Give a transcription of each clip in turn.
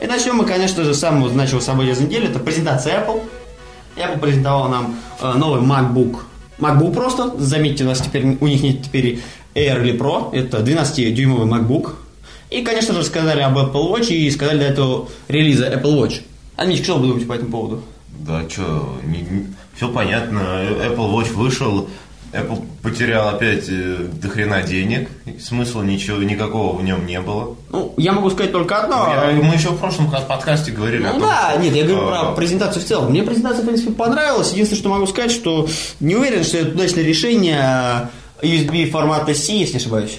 И начнем мы, конечно же, с самого значимого события за неделю, это презентация Apple. Apple презентовал нам э, новый MacBook. MacBook просто, заметьте, у нас теперь, у них нет теперь Air или Pro, это 12-дюймовый MacBook. И, конечно же, сказали об Apple Watch и сказали до этого релиза Apple Watch. Анечка, что вы думаете по этому поводу? Да, что, все понятно. Apple Watch вышел, Apple потерял опять э, до хрена денег, смысла ничего, никакого в нем не было. Ну, я могу сказать только одно. Я, мы еще в прошлом подкасте говорили ну, о том, да, что, нет, я говорю про презентацию в целом. Мне презентация, в принципе, понравилась. Единственное, что могу сказать, что не уверен, что это удачное решение USB формата C, если не ошибаюсь.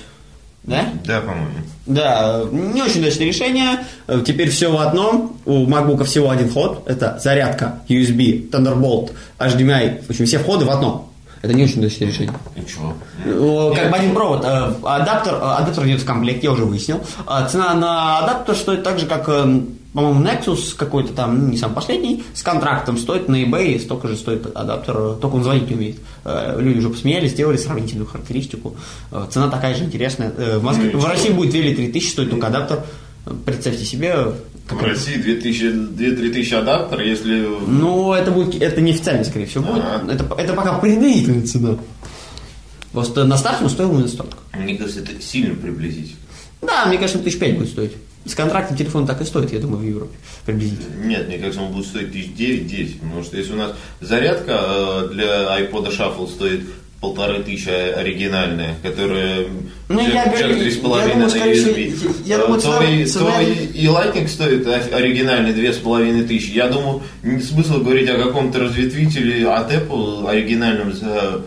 Да? Да, по-моему. Да, не очень удачное решение. Теперь все в одном. У MacBook всего один вход. Это зарядка USB, Thunderbolt, HDMI. В общем, все входы в одном. Это не очень удачное решение. Чего? Ну, Как бы один провод. э, Адаптер, э, адаптер идет в комплекте, я уже выяснил. А Цена на адаптер стоит так же, как, э, по-моему, Nexus какой-то там, ну, не сам последний, с контрактом стоит на eBay, столько же стоит адаптер, только он звонить не умеет. Люди уже посмеялись, сделали сравнительную характеристику. Цена такая же интересная. В, Москве- в России будет 2 или 3 тысячи стоит только адаптер. Представьте себе, В России 2000-3 тысячи адаптер, если... Ну, это будет, это неофициально, скорее всего, будет. Ага. Это, это пока предварительная цена. Просто на старте он стоил именно столько. Мне кажется, это сильно приблизительно. Да, мне кажется, тысяч пять будет стоить. С контрактом телефон так и стоит, я думаю, в Европе. Приблизительно. Нет, мне кажется, он будет стоить тысяч девять-десять, потому что если у нас зарядка э, для iPod Shuffle стоит полторы тысячи оригинальная, которая Ну, я три с половиной на всего, USB, я думаю, то, цена- и, то и, Lightning стоит оригинальный две с половиной тысячи. Я думаю, не смысл говорить о каком-то разветвителе от Apple оригинальном за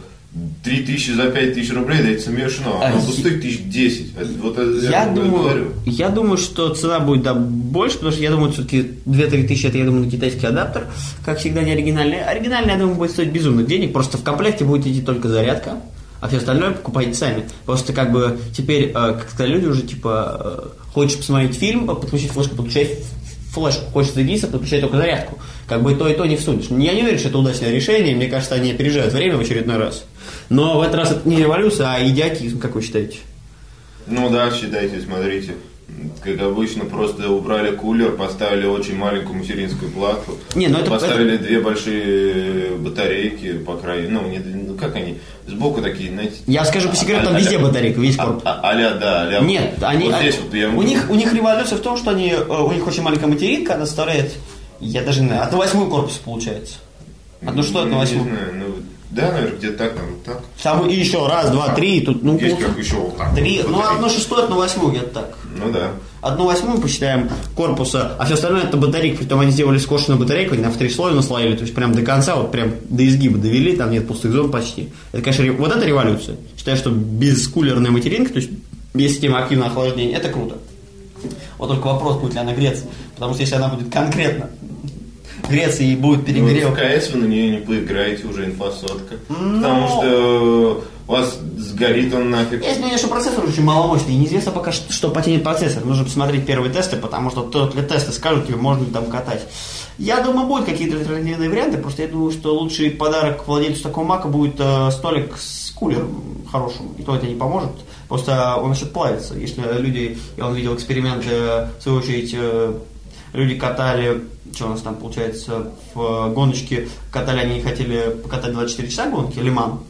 три тысячи за пять тысяч рублей, да это смешно. А, я- стоить тысяч десять. Вот Я, бы думаю, говорю. я думаю, что цена будет да, больше, потому что я думаю, все-таки 2-3 тысячи это, я думаю, китайский адаптер, как всегда, не оригинальный. Оригинальный, я думаю, будет стоить безумных денег, просто в комплекте будет идти только зарядка, а все остальное покупайте сами. Просто как бы теперь, э, как сказали люди уже, типа, э, хочешь посмотреть фильм, подключить флешку, подключай флешку, хочешь зарядиться, подключай только зарядку. Как бы то, и то не всунешь. Я не уверен, что это удачное решение, мне кажется, они опережают время в очередной раз. Но в этот раз это не революция, а идиотизм, как вы считаете? Ну да, считайте, смотрите. Как обычно, просто убрали кулер, поставили очень маленькую материнскую плату. Не, ну это- поставили две большие батарейки, по краю. Ну, не, ну как они? Сбоку такие, знаете. Я скажу по секрету, там А- везде а- батарейка, весь а- корпус. а- Аля, да, аля. Нет, они, Вот здесь вот я у них у них революция в том, что они э, у них очень маленькая материнка, она составляет, я даже не знаю, от восьмой корпус получается. Одну что, одну Не восьмую. знаю, ну, да, наверное, где-то так, там, вот так. Там и еще раз, два, три, тут, ну, Есть как еще вот так. три, вот ну, батарейки. одну шестую, одну восьмую, где-то так. Ну да. Одну восьмую посчитаем корпуса, а все остальное это батарейка. Притом они сделали скошенную батарейку, они на в три слоя наслоили, то есть прям до конца, вот прям до изгиба довели, там нет пустых зон почти. Это, конечно, вот это революция. Считаю, что бескулерная материнка, то есть без системы активного охлаждения, это круто. Вот только вопрос, будет ли она греться. Потому что если она будет конкретно греться и будет Ну, перегрев, в КС вы на нее не поиграете, уже инфосотка. Ну. Потому что у вас сгорит он нафиг. Есть мнение, что процессор очень маломощный, и неизвестно пока, что, потянет процессор. Нужно посмотреть первые тесты, потому что только ли тесты скажут тебе, можно ли там катать. Я думаю, будут какие-то альтернативные варианты, просто я думаю, что лучший подарок владельцу такого мака будет э, столик с кулером хорошим, и то это не поможет, просто он начнет плавиться. Если люди, я он видел эксперименты, в свою очередь, э, люди катали, что у нас там получается, в гоночке катали, они хотели покатать 24 часа гонки, лиман,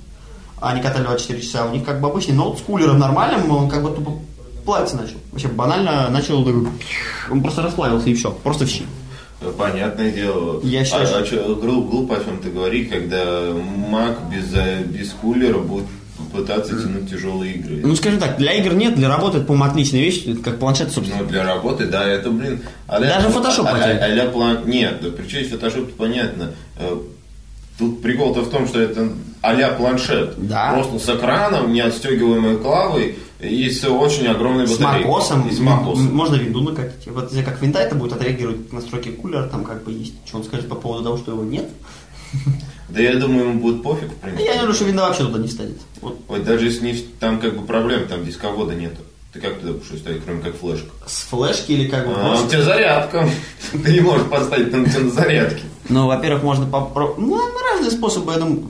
а они катали 24 часа, у них как бы обычный ноут с кулером нормальным, он как бы тупо плавиться начал. Вообще банально начал, он просто расплавился и все, просто в щи. Понятное дело. Я считаю, а, что- а глуп- глупо о чем-то говорить, когда Мак без, э, без кулера будет пытаться тянуть тяжелые игры. Ну, скажем так, для игр нет, для работы это, по-моему, отличная вещь, как планшет, собственно. Ну, для работы, да, это, блин... а Даже Photoshop а, а, а-ля план... Нет, да, при чем здесь Photoshop, понятно. Э, Тут прикол-то в том, что это а-ля планшет. Да. Просто с экраном, неотстегиваемой клавой и с очень огромной С батареей. macOS, И с macOS. м- можно винду накатить. Вот как винда это будет отреагировать на настройки кулера, там как бы есть. Что он скажет по поводу того, что его нет? Да я думаю, ему будет пофиг, в принципе. Я не думаю, что винда вообще туда не встанет. Вот Ой, даже если не, там как бы проблем, там дисковода нету. Ты как туда будешь ставить, кроме как флешка? с флешки или как бы А, у просто- тебя зарядка. Ты не можешь поставить там у на зарядке. Ну, во-первых, можно попробовать. Ну, разные способы, я думаю,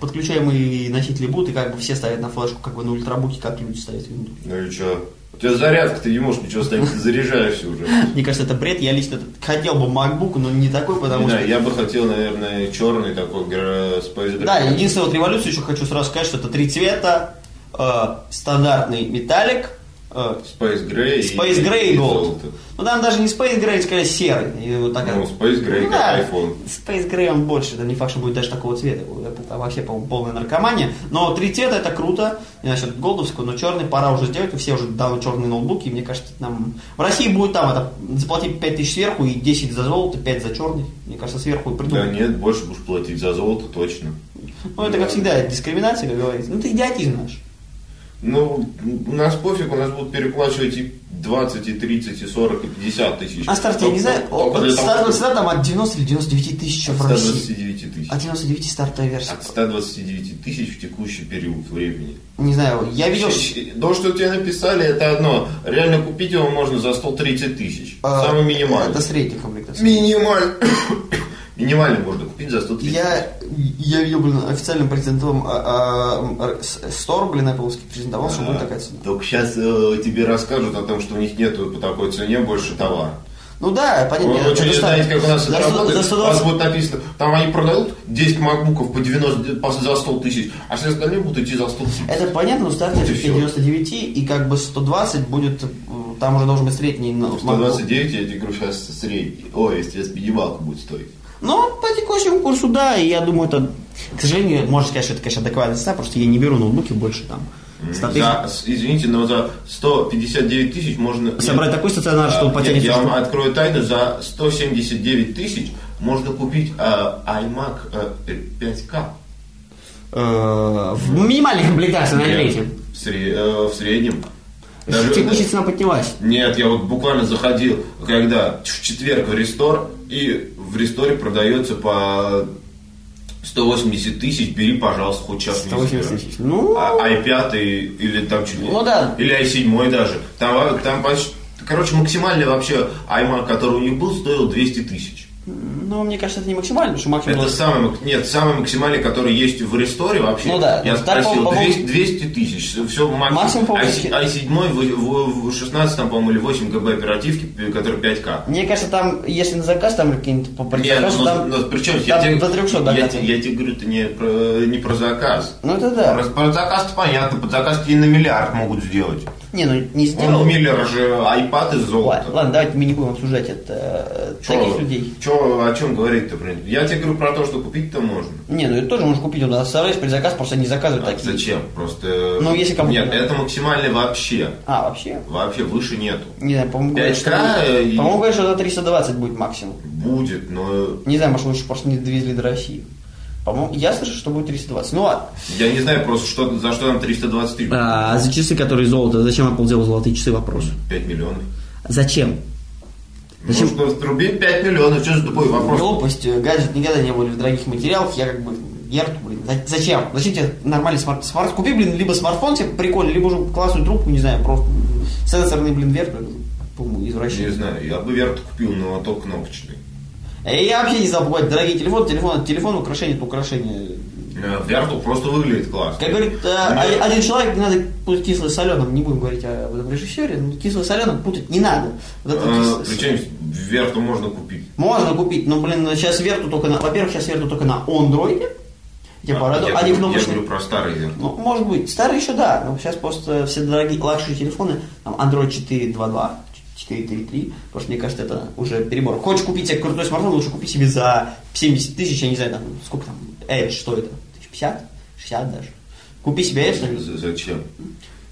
подключаемые носители будут, и как бы все ставят на флешку, как бы на ультрабуке, как люди ставят винду. Ну и что? У тебя зарядка, ты не можешь ничего ставить, ты заряжаешься уже. Мне кажется, это бред. Я лично хотел бы MacBook, но не такой, потому что... знаю, я бы хотел, наверное, черный такой Space Да, единственное, вот революцию еще хочу сразу сказать, что это три цвета, э, стандартный металлик, Space Gray Space Gray и Gold. золото. Ну там даже не Space Gray, скорее серый. И вот такая- Ну, Space Gray Ну как да, iPhone. Space Gray он больше, это не факт, что будет даже такого цвета. Это вообще, по-моему, полная наркомания. Но три цвета это круто. И насчет голдовского, но черный пора уже сделать. Все уже давно черные ноутбуки. Мне кажется, нам... В России будет там это, заплатить 5 тысяч сверху и 10 за золото, 5 за черный. Мне кажется, сверху и Да придумают. нет, больше будешь платить за золото, точно. Ну, это, как всегда, дискриминация, как говорится. Ну, ты идиотизм наш. Ну, у нас пофиг, у нас будут переплачивать и 20, и 30, и 40, и 50 тысяч. А старт, я не знаю, цена там от 90 или 99 тысяч в От России. 129 тысяч. От 99 стартовая версия. От 129 тысяч в текущий период времени. Не знаю, я видел... То, что тебе написали, это одно. Реально купить его можно за 130 тысяч. а, Самый минимальный. Это средний комплектация. Минимальный. Минимальный можно купить за 130 Я, я видел, блин, официальным презентовым а, а, Store, блин, Apple презентовал, что будет такая цена. Только сейчас тебе расскажут о том, что у них нету по такой цене больше товара. Ну да, понятно. Вы, вы что, не знаете, как у нас за это 100 работает? За У вас 120 будет написано, там они продают 10 макбуков по 90, по- за 100 тысяч, а все остальные будут идти за 100 тысяч. Это понятно, но стартер Вот и всё. 99 и как бы 120 будет, э, там уже должен быть средний. ну, MacBook. 129, я тебе говорю, сейчас средний. Ой, если минималка будет стоить. Ну, по текущему курсу, да, и я думаю, это, к сожалению, можно сказать, что это, конечно, адекватная цена, потому что я не беру ноутбуки больше там. 100 тысяч. За, извините, но за 159 тысяч можно... Собрать такой стационар, чтобы А, потянуть нет, Я вам что- открою тайну, за 179 тысяч можно купить а, iMac а, 5K. Э, в минимальной комплектации на третьем. В, сре- э, в среднем. Даже- Текущая цена поднялась. Нет, я вот буквально заходил, когда в четверг в рестор, и в ресторе продается по 180 тысяч, бери, пожалуйста, хоть час не 180 забирай. тысяч. Ну, А i5 или там чуть ли- Ну да. Или i7 даже. Там, там почти... Короче, максимальный вообще iMac, который у них был, стоил 200 тысяч. Ну, мне кажется, это не максимально, потому что максимум... Это самый, нет, самый максимальный, который есть в ресторе вообще. Ну да, Я ну, так, спросил, по-моему, 200, 200 тысяч. Все, Максимум, по-моему, i7 в, в, в 16, там, по-моему, или 8 гб оперативки, который 5К. Мне кажется, там, если на заказ, там какие-нибудь по Нет, предзаказу, ну, там, ну, причем я, тебе, до 300 я, те- я тебе говорю, это не про, не про заказ. Ну, это да. Про, про заказ понятно, под заказ тебе на миллиард могут сделать. Не, ну, не Он сделал. у Миллера же iPad из золота. Ладно, ладно, давайте мы не будем обсуждать это, э, таких людей. Чё, о чем говорить-то, блин? Я тебе говорю про то, что купить-то можно. Не, ну это тоже можно купить, у нас оставляешь предзаказ, просто не заказывают А такие. зачем? Просто... Ну, если кому-то Нет, это максимальный вообще. А, вообще? Вообще выше нету. Не знаю, по-моему, говорят, 5К что... и- По-моему, говорят, что за 320 будет максимум. Будет, но Не знаю, может, лучше просто не довезли до России. По-моему, я слышу, что будет 320. Ну ладно. я не знаю просто, что, за что нам 320 тысяч. А за часы, которые золото, зачем Apple делал золотые часы, вопрос. 5 миллионов. Зачем? Зачем? Может, рубить 5 миллионов, что за тупой вопрос? Глупость, э, гаджет никогда не были в дорогих материалах, я как бы Герту, блин, за- зачем? Зачем тебе нормальный смарт, смарт? Купи, блин, либо смартфон тебе прикольный, либо уже классную трубку, не знаю, просто сенсорный, блин, верх, по-моему, Не извращенец. знаю, я бы Vertu купил, но только кнопочный. Э, Я вообще не покупать дорогие телефоны, телефон, телефон, украшение, это украшение. Э, Vertu просто выглядит классно. Как говорит э, один- человек, не надо путать кислое с соленым, не будем говорить об этом режиссере, но кислое с соленым путать не надо. Вот Э, Причем Vertu можно купить. Можно купить, но, блин, сейчас Vertu только на... Во-первых, сейчас Vertu только на Android. Я А, я, Они говорю- я говорю про старый Vertu. Ну, может быть. Старые еще да, но сейчас просто все дорогие luxury телефоны, там Android 4.2.2, 4.3.3, потому что мне кажется, это уже перебор. Хочешь купить себе крутой смартфон, лучше купи себе за 70 тысяч, я не знаю, там, сколько там, Edge, что это, 1050, 60 даже. Купи себе Edge, там, Зачем?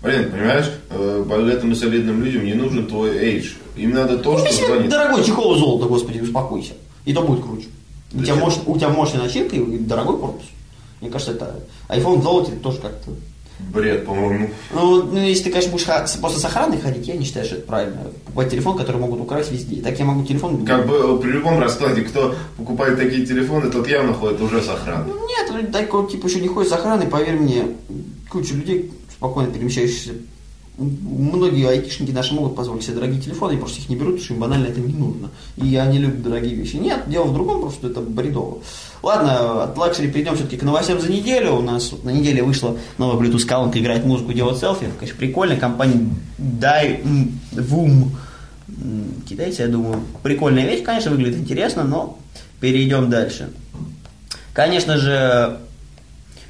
Блин, понимаешь, э, богатым и солидным людям не нужен твой эйдж. Им надо то, купи что себе звонит. дорогой чехол золота, господи, успокойся. И то будет круче. У тебя, мощ- у тебя мощная начинка и дорогой корпус. Мне кажется, это iPhone в золоте тоже как-то Бред, по-моему. ну, ну, если ты, конечно, будешь ха- с- после сохранной ходить, я не считаю, что это правильно. Покупать телефон, который могут украсть везде. Так я могу телефон... Как бы при любом раскладе, кто покупает такие телефоны, тот явно ходит уже с охраной. Нет, такого типа еще не ходят с охраной, поверь мне, куча людей спокойно перемещающихся. Многие айтишники наши могут позволить себе дорогие телефоны, и просто их не берут, потому что им банально это не нужно. И они любят дорогие вещи. Нет, дело в другом, просто это бредово. Ладно, от luxury перейдем все-таки к новостям за неделю. У нас вот на неделе вышла новая Bluetooth колонка играть музыку, делать селфи. Это, конечно, прикольно. Компания Divoom, китайцы, я думаю, прикольная вещь, конечно, выглядит интересно, но перейдем дальше. Конечно же,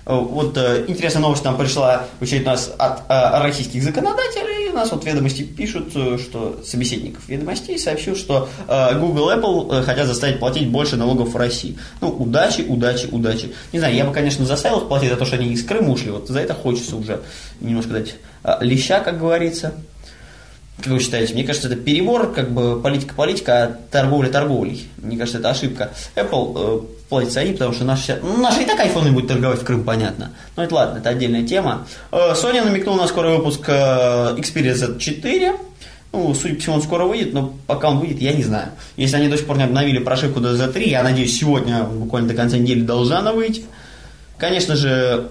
вот э, интересная новость нам пришла в очередной раз от э, российских законодателей. У нас вот ведомости пишут, э, что собеседников ведомостей сообщил, что э, Google Apple э, хотят заставить платить больше налогов в России. Ну, удачи, удачи, удачи. Не знаю, я бы, конечно, заставил их платить за то, что они из Крыма ушли. Вот за это хочется уже немножко дать э, леща, как говорится. Как вы считаете? Мне кажется, это перебор, как бы политика-политика, а торговля торговлей. Мне кажется, это ошибка. Apple э, платится они, потому что наши, наши и так айфоны будут торговать в Крым, понятно. Но это ладно, это отдельная тема. Э, Sony намекнул на скорый выпуск э, Xperia Z4. Ну, судя по всему, он скоро выйдет, но пока он выйдет, я не знаю. Если они до сих пор не обновили прошивку до Z3, я надеюсь, сегодня, буквально до конца недели, должна она выйти. Конечно же,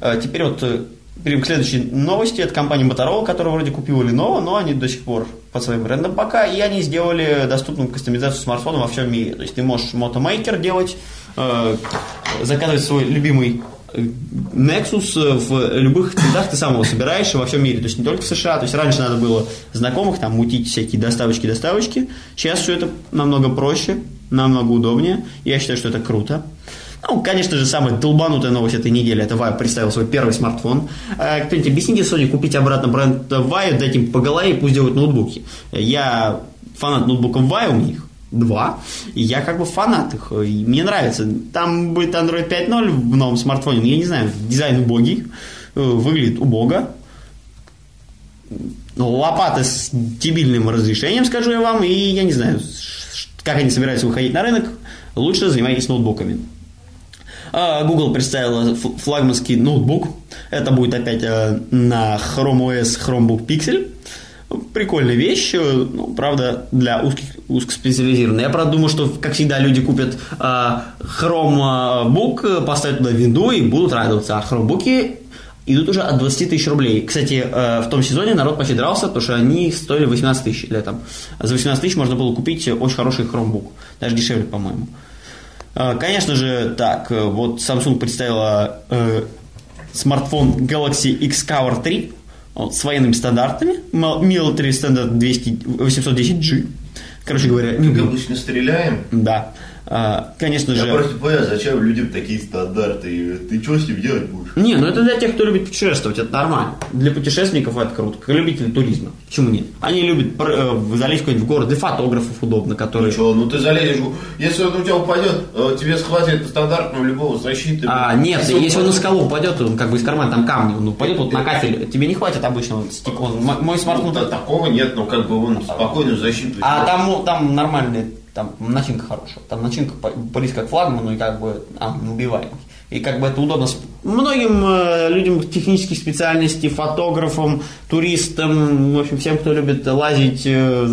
Э, Теперь вот э, перейдем к следующей новости. Это компания Motorola, которая вроде купила Lenovo, но они до сих пор под своим брендом пока, и они сделали доступную кастомизацию смартфона во всем мире. То есть ты можешь мотомейкер делать, э, заказывать свой любимый э, Nexus э, в любых цветах ты сам его собираешь во всем мире, то есть не только в США. То есть раньше надо было знакомых там мутить всякие доставочки, доставочки. Сейчас все это намного проще, намного удобнее. Я считаю, что это круто. Ну, конечно же, самая долбанутая новость этой недели это Vaio представил свой первый смартфон. Э, Кто-нибудь объясните Sony купить обратно бренд Vaio, дать им по голове и пусть делают ноутбуки. Я фанат ноутбуков Vaio, у меня их два, и я как бы фанат их, и мне нравится. Там будет Android 5.0 в новом смартфоне, но я не знаю, дизайн убогий, э, выглядит убого, лопата с дебильным разрешением, скажу я вам, и я не знаю, как они собираются выходить на рынок, лучше занимайтесь ноутбуками. А, Google представила флагманский ноутбук. Это будет опять э, на Chrome OS Chromebook Pixel. Прикольная вещь, э, ну, правда, для узких, узкоспециализированных. Я, правда, думаю, что, как всегда, люди купят э, Chromebook, э, поставят туда винду и будут радоваться. А Chromebook идут уже от 20 тысяч рублей. Кстати, в том сезоне народ почти дрался, потому что они стоили 18 тысяч летом. За 18 тысяч можно было купить очень хороший Chromebook. Даже дешевле, по-моему. Э, Конечно же, так, э, вот Samsung представила э, смартфон Galaxy Xcover 3 вот, с военными стандартами. Military Standard 200, 810G. Короче говоря, Как обычно стреляем. Да. А, Конечно Я же... просто понял, зачем людям такие стандарты? Ты что с ним делать будешь? Не, ну это для тех, кто любит путешествовать, это нормально. Для путешественников это круто, как любители туризма. Почему нет? Они любят э, залезть куда-нибудь в город, для фотографов удобно, которые... Что, ну ты залезешь, если он у тебя упадет, э, тебе схватит стандартную любого защиты. А, нет, если он на скалу упадет, он как бы из кармана там камни, он упадет вот на кафель, тебе не хватит обычного стекла. М- Мой смартфон... Ну, да, такого нет, но как бы он спокойную защиту. А там, там нормальная, там начинка хорошая. Там начинка близко к флагману и как бы а, убиваемый. И как бы это удобно многим э, людям технических специальностей, фотографам, туристам, в общем, всем, кто любит лазить, э,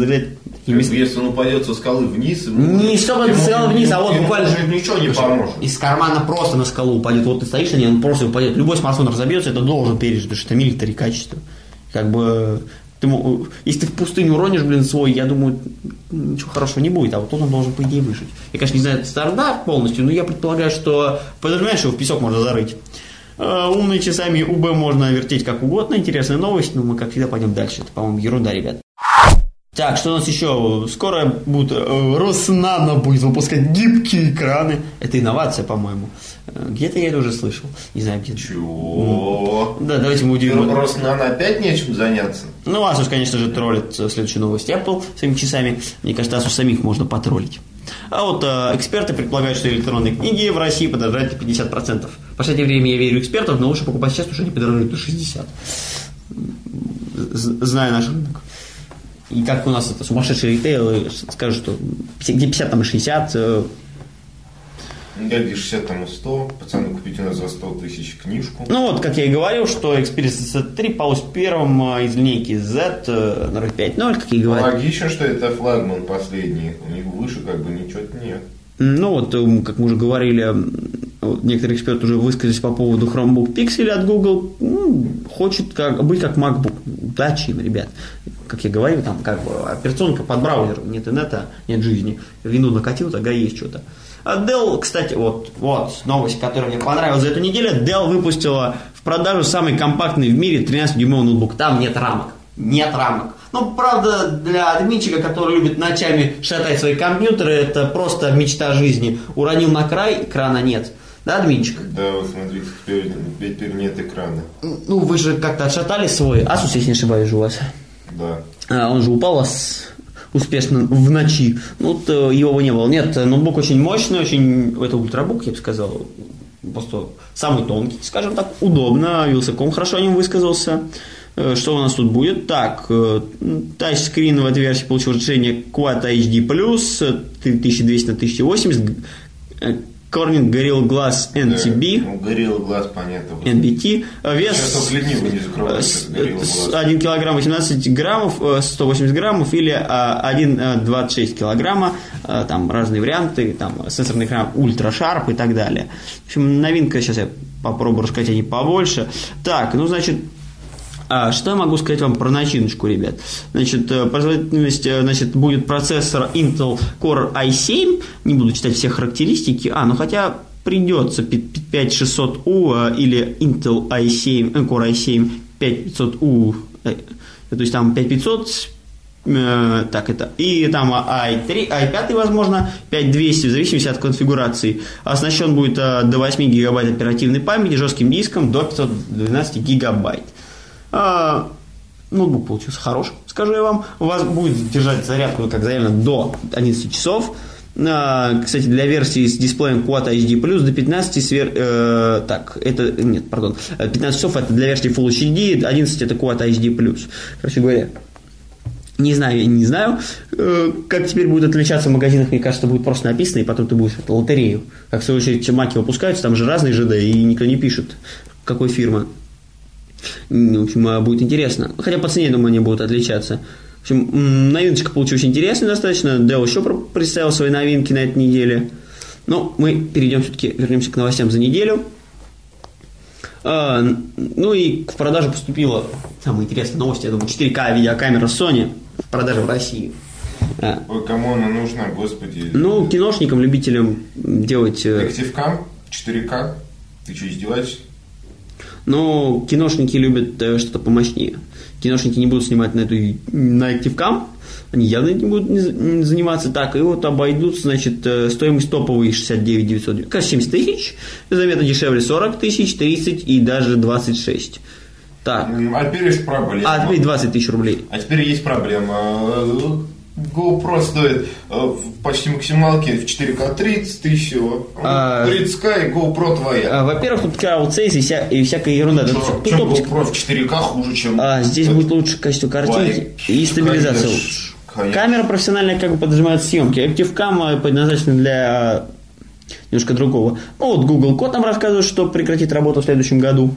места. Если он упадет со скалы вниз... Не чтобы ему- сначала вниз, а вот буквально уже ничего не поможет. Из кармана просто на скалу упадет. Вот ты стоишь, и он просто упадет. Любой смартфон разобьется, это должен пережить, потому что это милитари качество. Как бы ты, если ты в пустыню уронишь, блин, свой, я думаю, ничего хорошего не будет, а вот тут он должен, по идее, выжить. Я, конечно, не знаю этот стандарт полностью, но я предполагаю, что подразумеваешь, его в песок можно зарыть. Э, Умные часами УБ можно вертеть как угодно, интересная новость, но мы, как всегда, пойдем дальше. Это, по-моему, ерунда, ребят. Так, что у нас еще? Скоро будет э, Роснано будет выпускать гибкие экраны. Это инновация, по-моему. Э, Где-то я это уже слышал. Не знаю, где. Чего? Да, давайте мы удивим. Ну, просто надо опять нечем заняться. Ну, Asus, конечно же, троллит э, следующую новость Apple своими часами. Мне кажется, Asus самих можно потроллить. А вот э, эксперты предполагают, что электронные книги в России подорожают на 50%. В последнее время я верю экспертам, но лучше покупать сейчас, потому что они подорожают до 60%. З- Зная наш рынок. И как у нас это сумасшедший ритейл, скажут, что где 50, там и 60, э, LG 60 там и 100. Пацаны, купите у нас за 100 тысяч книжку. Ну вот, как я и говорил, что Xperia Z3 получит первым э, из линейки Z э, на 5.0, как я и говорил. Логично, что это флагман последний. У них выше как бы ничего нет. Ну вот, м, как мы уже говорили, некоторые эксперты уже высказались по поводу Chromebook Pixel от Google. Ну, хочет как, быть как MacBook. Удачи им, ребят. Как я говорил, там как бы операционка под браузер, нет инета, нет жизни. Вину накатил, тогда есть что-то. А Dell, кстати, вот, вот новость, которая мне понравилась за эту неделю. Dell выпустила в продажу самый компактный в мире 13-дюймовый ноутбук. Там нет рамок. Нет рамок. Ну, правда, для админчика, который любит ночами шатать свои компьютеры, это просто мечта жизни. Уронил на край, экрана нет. Да, админчик? Да, вот смотрите, теперь, теперь нет экрана. Ну, вы же как-то отшатали свой Asus, если не ошибаюсь, у вас. Да. А, он же упал у вас успешно в ночи. Ну, вот э, его не было. Нет, ноутбук очень мощный, очень... Это ультрабук, я бы сказал. Просто самый тонкий, скажем так, удобно. Вилсаком хорошо о нем высказался. Э, Что у нас тут будет? Так, э, тачскрин в этой версии получил разрешение Quad HD+, э, 3200 на 1080, э, Corning Gorilla Glass NTB, Ну, горел глаз, понятно. NBT, э, вес не закрывает с- этот горелый с- глаз. 1 килограмм 18 граммов, э, 180 граммов или а, 1,26 килограмма, э, там разные варианты, там сенсорный экран Ultra Sharp и так далее. В общем, новинка, сейчас я попробую рассказать о ней побольше. Так, ну, значит, а, что я могу сказать вам про начиночку, ребят? Значит, э, производительность, э, значит, будет процессор Intel Core i7, не буду читать все характеристики, а, ну хотя придется 5600U э, или Intel i7, э, Core i7 5500U, э, то есть там 5500 Э, так это, и там i3, i5, возможно, 5200, в зависимости от конфигурации. Оснащен будет до 8 гигабайт оперативной памяти, жестким диском до 512 гигабайт. А, ноутбук получился хороший, скажу я вам. У вас будет держать зарядку, как заявлено, до 11 часов. А, кстати, для версии с дисплеем Quad HD+, до 15 свер... э, так, это, нет, пардон, 15 часов это для версии Full HD, 11 это Quad HD+. Короче говоря, не знаю, я не знаю, э, как теперь будет отличаться в магазинах, мне кажется, будет просто написано, и потом ты будешь это лотерею. Как в свою очередь маки выпускаются, там же разные ЖД, и никто не пишет, какой фирма. В общем, а, будет интересно. Хотя по цене, думаю, они будут отличаться. В общем, новиночка получилась интересной достаточно. Dell еще представил свои новинки на этой неделе. Но мы перейдем все-таки, вернемся к новостям за неделю. А, ну и в продажу поступила самая интересная новость, я думаю, 4К видеокамера Sony в продаже в России. А, Ой, кому она нужна, господи. Ну, киношникам, любителям делать... э, Активкам 4К? Ты что, издеваешься? Но киношники любят э, что-то помощнее. Киношники не будут снимать на эту на ActiveCam, они явно не будут заниматься так, и вот обойдутся, значит, э, стоимость топовой 69 900, кажется, 70 тысяч, заметно дешевле 40 тысяч, 30 и даже 26. Так, М, А теперь есть проблема. а теперь 20 тысяч рублей. А теперь есть проблема. GoPro стоит э, в почти максималке в 4К 30 тысяч всего. А- 30К и GoPro твоя. А, во-первых, тут Карл Цейс и, вся, и всякая ерунда. Это всё- тут Чем оптика. GoPro в 4К хуже, чем... А, здесь будет лучше качество картинки и стабилизация лучше. конечно. Камера профессиональная как бы подразумевает съемки. ActiveCam э, предназначена для э, немножко другого. Ну вот Google Код нам рассказывает, что прекратит работу в следующем году.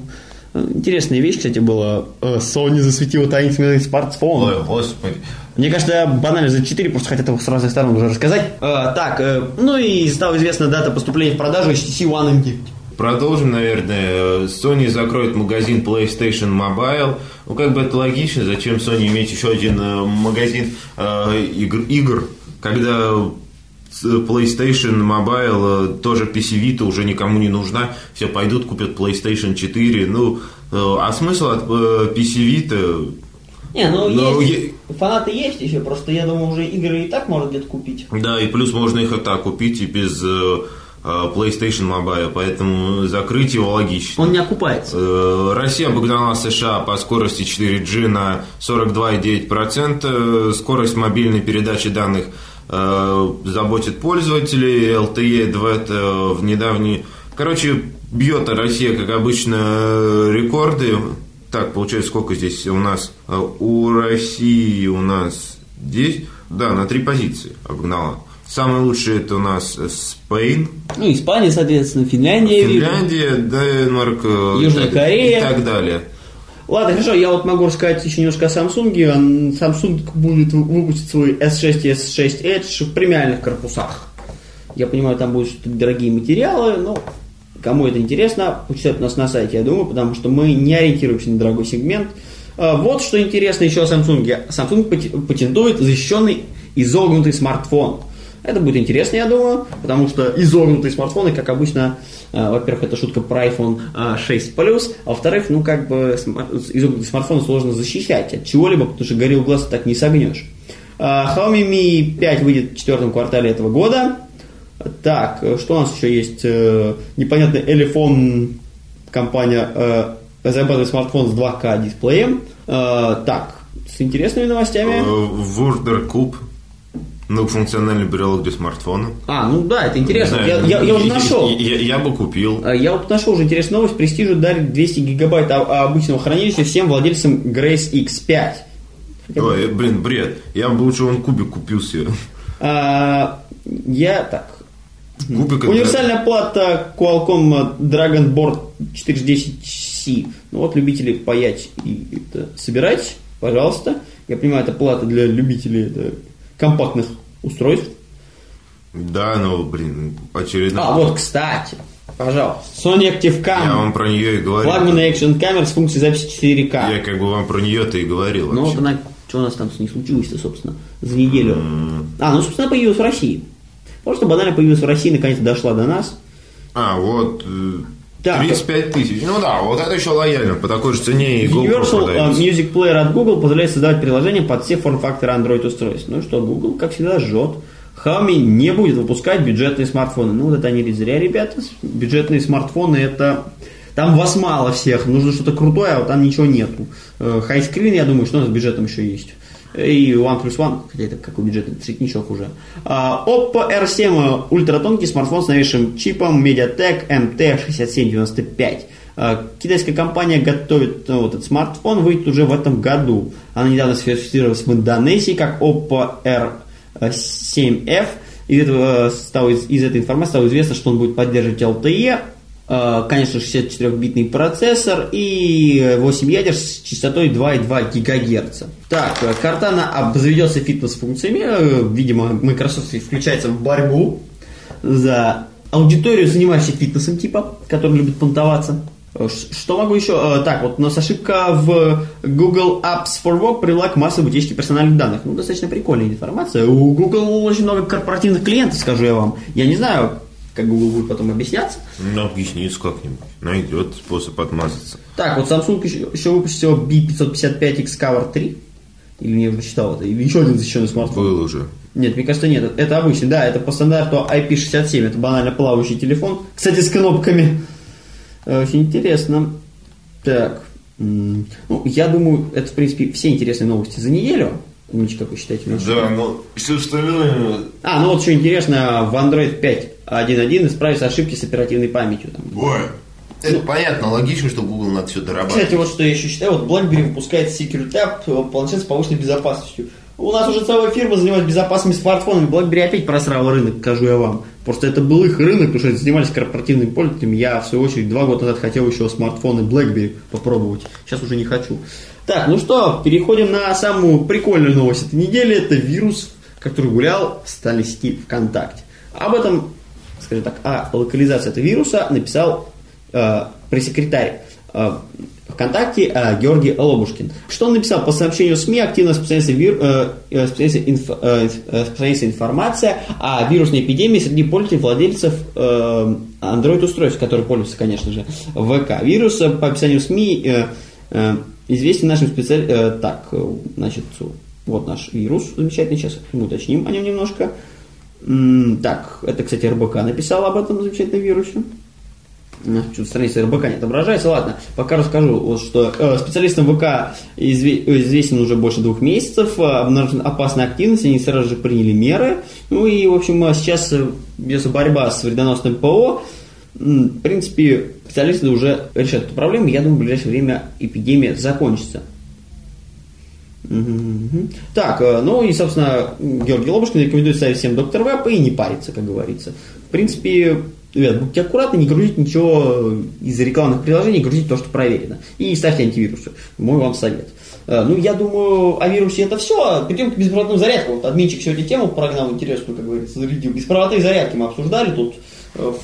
Интересная вещь, кстати, была. Э, Sony засветила таинственный смартфон. Ой, господи. Мне кажется, банально за 4 просто хотят его с разных сторон уже рассказать. Э, так, э, ну и стала известна дата поступления в продажу HTC One M9. Продолжим, наверное. Sony закроет магазин PlayStation Mobile. Ну, как бы это логично. Зачем Sony иметь еще один э, магазин э, игр, игр, когда PlayStation Mobile, э, тоже PC Vita уже никому не нужна. Все пойдут, купят PlayStation 4. Ну, э, а смысл от э, PC Vita... Не, ну, Ну, есть, фанаты есть еще, просто я думаю, уже игры и так можно где-то купить. Да, и плюс можно их и так купить и без э, э, PlayStation Mobile, поэтому закрыть его логично. Он не окупается. Э, Россия обогнала США по скорости 4G на 42,9%. Скорость мобильной передачи данных э, заботит пользователей. LTE DVET э, в недавний... Короче, бьет Россия, как обычно, э, рекорды. Так, получается, сколько здесь у нас? Э, У России у нас здесь... Да, на три позиции обогнала. Самый лучший это у нас э, Spain, Ну, Испания, соответственно, Финляндия. Финляндия, Денмарк, э, Южная и Корея. и так далее. Ладно, хорошо, я вот могу рассказать еще немножко о Samsung. Samsung будет вы- выпустить свой S6 и S6 Edge в премиальных корпусах. Я понимаю, там будут дорогие материалы, но кому это интересно, почитать нас на сайте, я думаю, потому что мы не ориентируемся на дорогой сегмент. А, Вот что интересно еще о Samsung. Samsung патентует защищенный изогнутый смартфон. Это будет интересно, я думаю, потому что изогнутые смартфоны, как обычно, э, во-первых, это шутка про iPhone э, 6 Plus, а во-вторых, ну, как бы, изогнутый смартфон сложно защищать от чего-либо, потому что горел глаз так не согнешь. А, Xiaomi Mi 5 выйдет в четвертом квартале этого года. Так, э, что у нас еще есть? Э, Непонятный Elephone компания э, разрабатывает смартфон с 2К дисплеем. Э, Так, с интересными новостями. Wurder Cube, многофункциональный брелок для смартфона. А, ну да, это интересно. Не Я, знаю, я- я уже нашел. Я, я бы купил. А, Я вот нашел уже интересную новость. Престижу дарит 200 гигабайт обычного хранилища всем владельцам Grace X5. Хотя бы- Ой, блин, бред. Я бы лучше он кубик купил себе. А, я так. Кубик Универсальная плата Qualcomm Dragon Board 410C. Ну вот, любители паять и это собирать, пожалуйста. Я понимаю, это плата для любителей это, компактных устройств. Да, ну, блин, очередной. А, вот, кстати, пожалуйста. Sony Active Cam. Я вам про нее и говорил. Флагманная экшен камера с функцией записи 4К. Я как бы вам про нее-то и говорил. Ну вот она, что у нас там с ней случилось-то, собственно, за неделю. А, ну, собственно, появилась в России. Просто банально появилась в России, наконец-то дошла до нас. А, вот э, Так. 35 тысяч. Ну да, вот это еще лояльно. По такой же цене и GoPro Universal э, продается. Music Player от Google позволяет создавать приложения под все форм-факторы Android устройств. Ну что, Google, как всегда, жжет. Xiaomi не будет выпускать бюджетные смартфоны. Ну, вот это они зря, ребята. Бюджетные смартфоны это... Там вас мало всех, нужно что-то крутое, а вот там ничего нету. Хайскрин, я думаю, что у нас с бюджетом еще есть. И OnePlus One, хотя это какой бюджетный цветничок уже. А, Oppo R7 ультратонкий смартфон с новейшим чипом MediaTek MT6795. А, Китайская компания готовит ну, вот этот смартфон, выйдет уже в этом году. Она недавно сертифицировалась в Индонезии как Oppo R7F. Из, этого, э, стало, из, из этой информации стало известно, что он будет поддерживать LTE, конечно, 64-битный процессор и 8 ядер с частотой 2,2 ГГц. Так, э, Cortana обзаведется фитнес-функциями. Э, Видимо, Microsoft включается в борьбу за аудиторию, занимающуюся фитнесом типа, который любит понтоваться. Э, Что могу еще? Э, Так, вот у нас ошибка в Google Apps for Work привела к массовой утечке персональных данных. Ну, достаточно прикольная информация. У Google очень много корпоративных клиентов, скажу я вам. Я не знаю, как Google будет потом объясняться. Ну, объяснится как-нибудь. Найдет способ отмазаться. Так, вот Samsung еще, еще выпустил B555 X-Cover 3. Или я уже читал это, или еще один защищенный смартфон. Был уже. Нет, мне кажется, нет. Это обычный, да, это по стандарту IP67. Это банально плавающий телефон. Кстати, с кнопками. Э, Очень интересно. Так. Ну, я думаю, это, в принципе, все интересные новости за неделю. Мич, как вы считаете? Да, ну, все остальное... А, ну вот что интересно, в Android 5.1.1 исправятся ошибки с оперативной памятью. Там. Ой. Это понятно, логично, что Google надо все дорабатывать. Кстати, вот что я еще считаю, вот BlackBerry выпускает Secure Tab, э, планшет с повышенной безопасностью. У нас уже целая фирма занимается безопасными смартфонами. BlackBerry опять просрал рынок, скажу я вам. Просто это был их рынок, потому что это занимались корпоративными пользователями. Я, в свою очередь, два года назад хотел еще смартфоны BlackBerry попробовать. Сейчас уже не хочу. Так, ну что, переходим на самую прикольную новость этой недели. Это вирус, который гулял в социальной сети ВКонтакте. Об этом, скажем так, о локализации этого вируса написал э, пресс-секретарь э, ВКонтакте э, Георгий Лобушкин. Что он написал? По сообщению СМИ активно распространяется, вир, э, э, распространяется, инф, э, э, распространяется информация о вирусной эпидемии среди пользователей владельцев э, Android-устройств, которые пользуются, конечно же, ВК. Вирус, э, по описанию СМИ, э, э, известен нашим специалистам... так, э, значит, вот наш вирус замечательный. Сейчас мы уточним о нем немножко. Так, это, кстати, РБК написал об этом замечательном вирусе. Что-то страница РБК не отображается. Ладно, пока расскажу, вот, что э, специалистам ВК изве- э, известен уже больше двух месяцев, э, обнаружена опасная активность, они сразу же приняли меры. Ну и, в общем, э, сейчас э, ведется борьба с вредоносным ПО. В принципе, специалисты уже решают эту проблему. Я думаю, в ближайшее время эпидемия закончится. Так, э, ну и, собственно, Георгий Лобушкин рекомендует ставить всем доктор Веб и не париться, как говорится. В принципе, ребят, будьте аккуратны, не грузите ничего из рекламных приложений, грузите то, что проверено. И ставьте антивирусы. Мой вам совет. Э, Ну, я думаю, о вирусе это все. Перейдем к беспроводным зарядкам. Вот админчик сегодня тему прогнал интересную, как говорится, зарядил. Беспроводные зарядки мы обсуждали тут в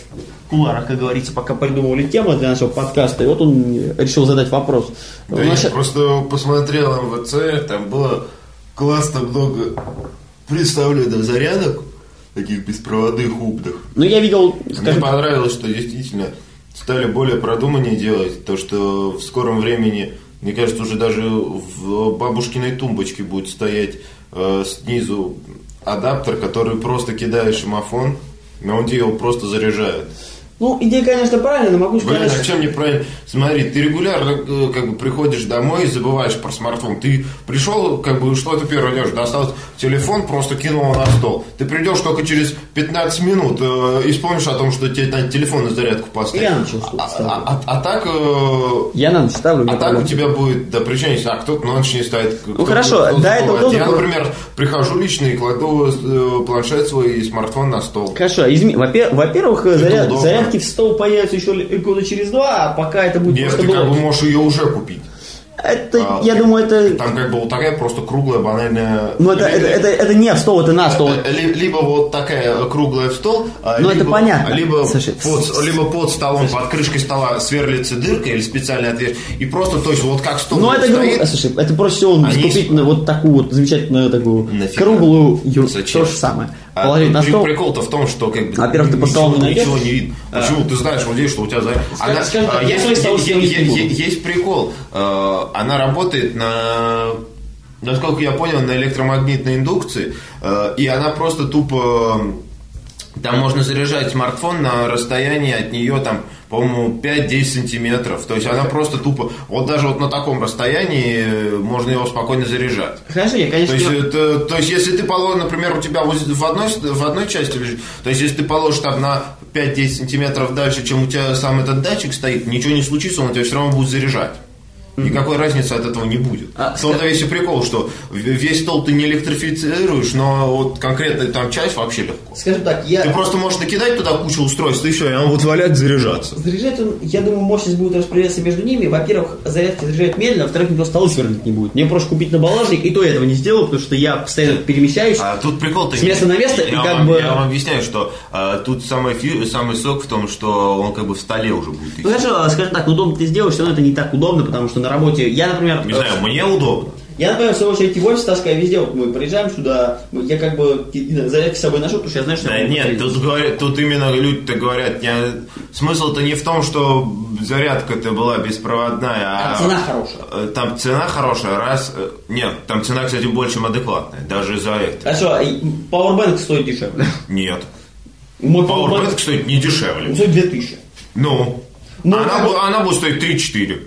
куларах, как говорится, пока придумывали тему для нашего подкаста. И вот он решил задать вопрос. Да У я просто посмотрел МВЦ, там было классно много представленных зарядок, таких беспроводных умных. Ну, я видел, Мне скажем, понравилось, что действительно стали более продуманнее делать, то что в скором времени, мне кажется, уже даже в бабушкиной тумбочке будет стоять э, снизу адаптер, который просто кидаешь шимофон, и он его просто заряжает. Ну, идея, конечно, правильная, но могу Блин, сказать, а чем неправильно? Смотри, ты регулярно э, как бы приходишь домой и забываешь про смартфон. Ты пришел, как бы, что ты первое делаешь? Достал телефон, просто кинул на стол. Ты придешь только через 15 минут э, и вспомнишь о том, что тебе на телефон на зарядку поставить. Я на чувство а, а- а- а так... э, я на ночь ставлю. а так у проблем. тебя будет, да если- а кто-то на ночь не ставит. кто-то- хорошо, кто-то да, это. Я, например, прихожу лично и кладу э, планшет свой и смартфон на стол. Хорошо, изме- во-пе- во-первых, заряд- удобно. Зарядки в стол появятся еще года через два, а пока это будет Нет, просто ты как бы можешь ее уже купить. Это, А, я думаю, это... Там как бы вот такая просто круглая, банальная... Ну, это, это, это, это не в стол, это на стол. Э, ли- Либо вот такая круглая в стол, а Ну, это понятно. Либо, Слушай, под, либо под столом, под крышкой стола сверлится дырка или специальный отверстие. И просто точно вот как стол Ну, это, стоит, грубо- слушай, это проще всего Они- купить на вот такую вот замечательную такую Нафига? круглую Зачем? то же самое. А Положить на при- стол. Прикол-то в том, что как бы Во-первых, ты ничего, не ничего не видно. Почему? Ты знаешь вот здесь, что у тебя за... Она, так, а, есть, есть- есть- есть- есть прикол. Э, Она работает на... Насколько я понял, на электромагнитной индукции. э, И она просто тупо... Там можно заряжать смартфон на расстоянии от нее там, по-моему, 5-10 сантиметров. То есть она просто тупо... Вот даже вот на таком расстоянии э, можно его спокойно заряжать. Хорошо, я, То конечно... есть, это, то есть, если ты положишь, например, у тебя в одной, в одной части лежит, то есть, если ты положишь там на 5-10 сантиметров дальше, чем у тебя сам этот датчик стоит, ничего не случится, он тебя все равно будет заряжать. Никакой разницы от этого не будет. А, В том-то весь и прикол, что весь стол ты не электрифицируешь, но вот конкретно там часть вообще легко. Скажем так, я... Ты просто можешь накидать туда кучу устройств, и все, и он будет валять, заряжаться. Заряжать он, я думаю, мощность будет распределяться между ними. Во-первых, зарядки заряжают медленно, во-вторых, никто столы сверлить не будет. Мне проще купить на балажник, и то я этого не сделал, потому что я постоянно перемещаюсь. А тут прикол-то... С места на место, и я как вам, бы- Я вам объясняю, что а, тут самый, фи- самый сок в том, что он как бы в столе уже будет. Ну хорошо, скажем так, удобно ты сделаешь, все равно это не так удобно, потому что на работе, я, например, Не знаю, мне удобно. я, например, в свою очередь и в офис таскаю везде, вот мы приезжаем сюда, я как бы зарядки с собой ношу, потому что я знаю, что Да я нет, тут, говорят, тут именно люди-то говорят, не- смысл-то не в том, что зарядка-то была беспроводная, а А цена хорошая. э, Там цена хорошая, раз. э, Нет, там цена, кстати, больше чем адекватная, даже за это. Хорошо, и Powerbank стоит дешевле. Нет. Мой Powerbank Powerbank стоит не дешевле. стоит 2000. Ну, Ну, она, она будет стоить 3-4.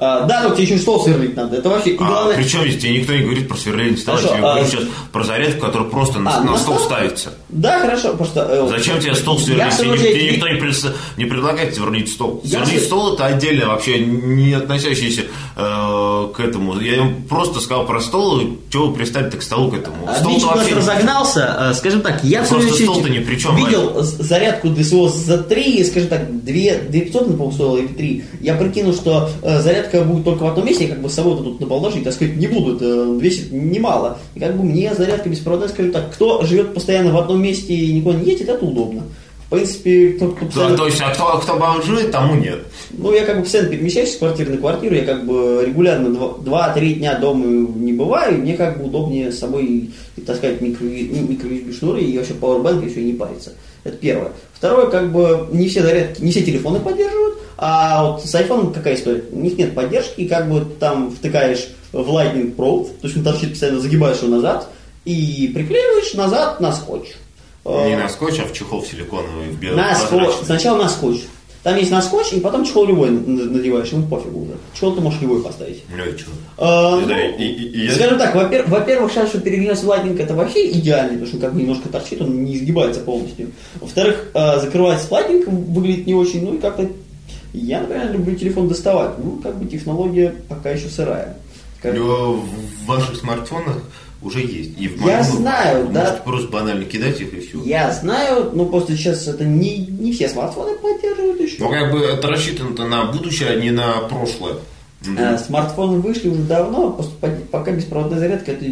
А, да, только тебе еще стол сверлить надо. Это вообще, и А главное... при чем здесь тебе никто не говорит про сверление стола, Хорошо, я тебе а- говорю сейчас про зарядку, которая просто на, А, на на стол стол? ставится. Да, хорошо, просто... э, Зачем тебе стол Я, сверлить? в Тебе, тебе очередь, никто не, пред- не предлагает сверлить стол. Я Сверлить с- стол это отдельно, вообще не относящийся э, к этому. Я им просто сказал про стол, чего вы пристали к столу к этому. Стол нас вообще... разогнался, э, скажем так, я в Просто очередь стол-то ни при чем, видел з- зарядку для своего за 3, скажем так, 2, 2 500 на пол стоила или 3. Я прикинул, что э, зарядка будет только в одном месте, я как бы с собой тут на балдажник таскать не буду, это весит немало. И как бы мне зарядка беспроводная, скажем так, кто живет постоянно в одном месте и никуда не едет, это удобно. В принципе, кто, кто Да, постоянно- то есть, а кто, кто бомжует, тому нет. ну, я как бы постоянно перемещаюсь с квартиры на квартиру, я как бы регулярно 2-3 дня дома не бываю, мне как бы удобнее с собой таскать микро, микро шнуры и вообще пауэрбанк еще и не париться. Это первое. Второе, как бы не все зарядки, не все телефоны поддерживают, а вот с iPhone какая история? У них нет поддержки, и как бы там втыкаешь в Lightning провод, то есть он торчит постоянно, загибаешь его назад, и приклеиваешь назад на скотч. Не Э, на скотч, а в чехол силиконовый, в на скотч. белый Сначала на скотч. Там есть на скотч, и потом чехол любой надеваешь, ему пофигу уже. Чехол ты можешь любой поставить. Ну и? А, ну, и- и- и я- Скажем так, во-пер- во-первых, шанс, что перегнется Lightning, это вообще идеальный, потому что он как бы немножко торчит, он не изгибается полностью. Во-вторых, закрывать с Lightning выглядит не очень, ну и как-то... Я, например, люблю телефон доставать, ну, как бы технология пока еще сырая. Как- В ваших смартфонах уже есть. И в Я знаю, да. можете просто банально кидать их и все. Я знаю, но просто сейчас это не, не все смартфоны поддерживают еще. Ну, как бы это рассчитано на будущее, а не на прошлое. Э, Смартфоны вышли уже давно, просто по- пока беспроводная зарядка, это,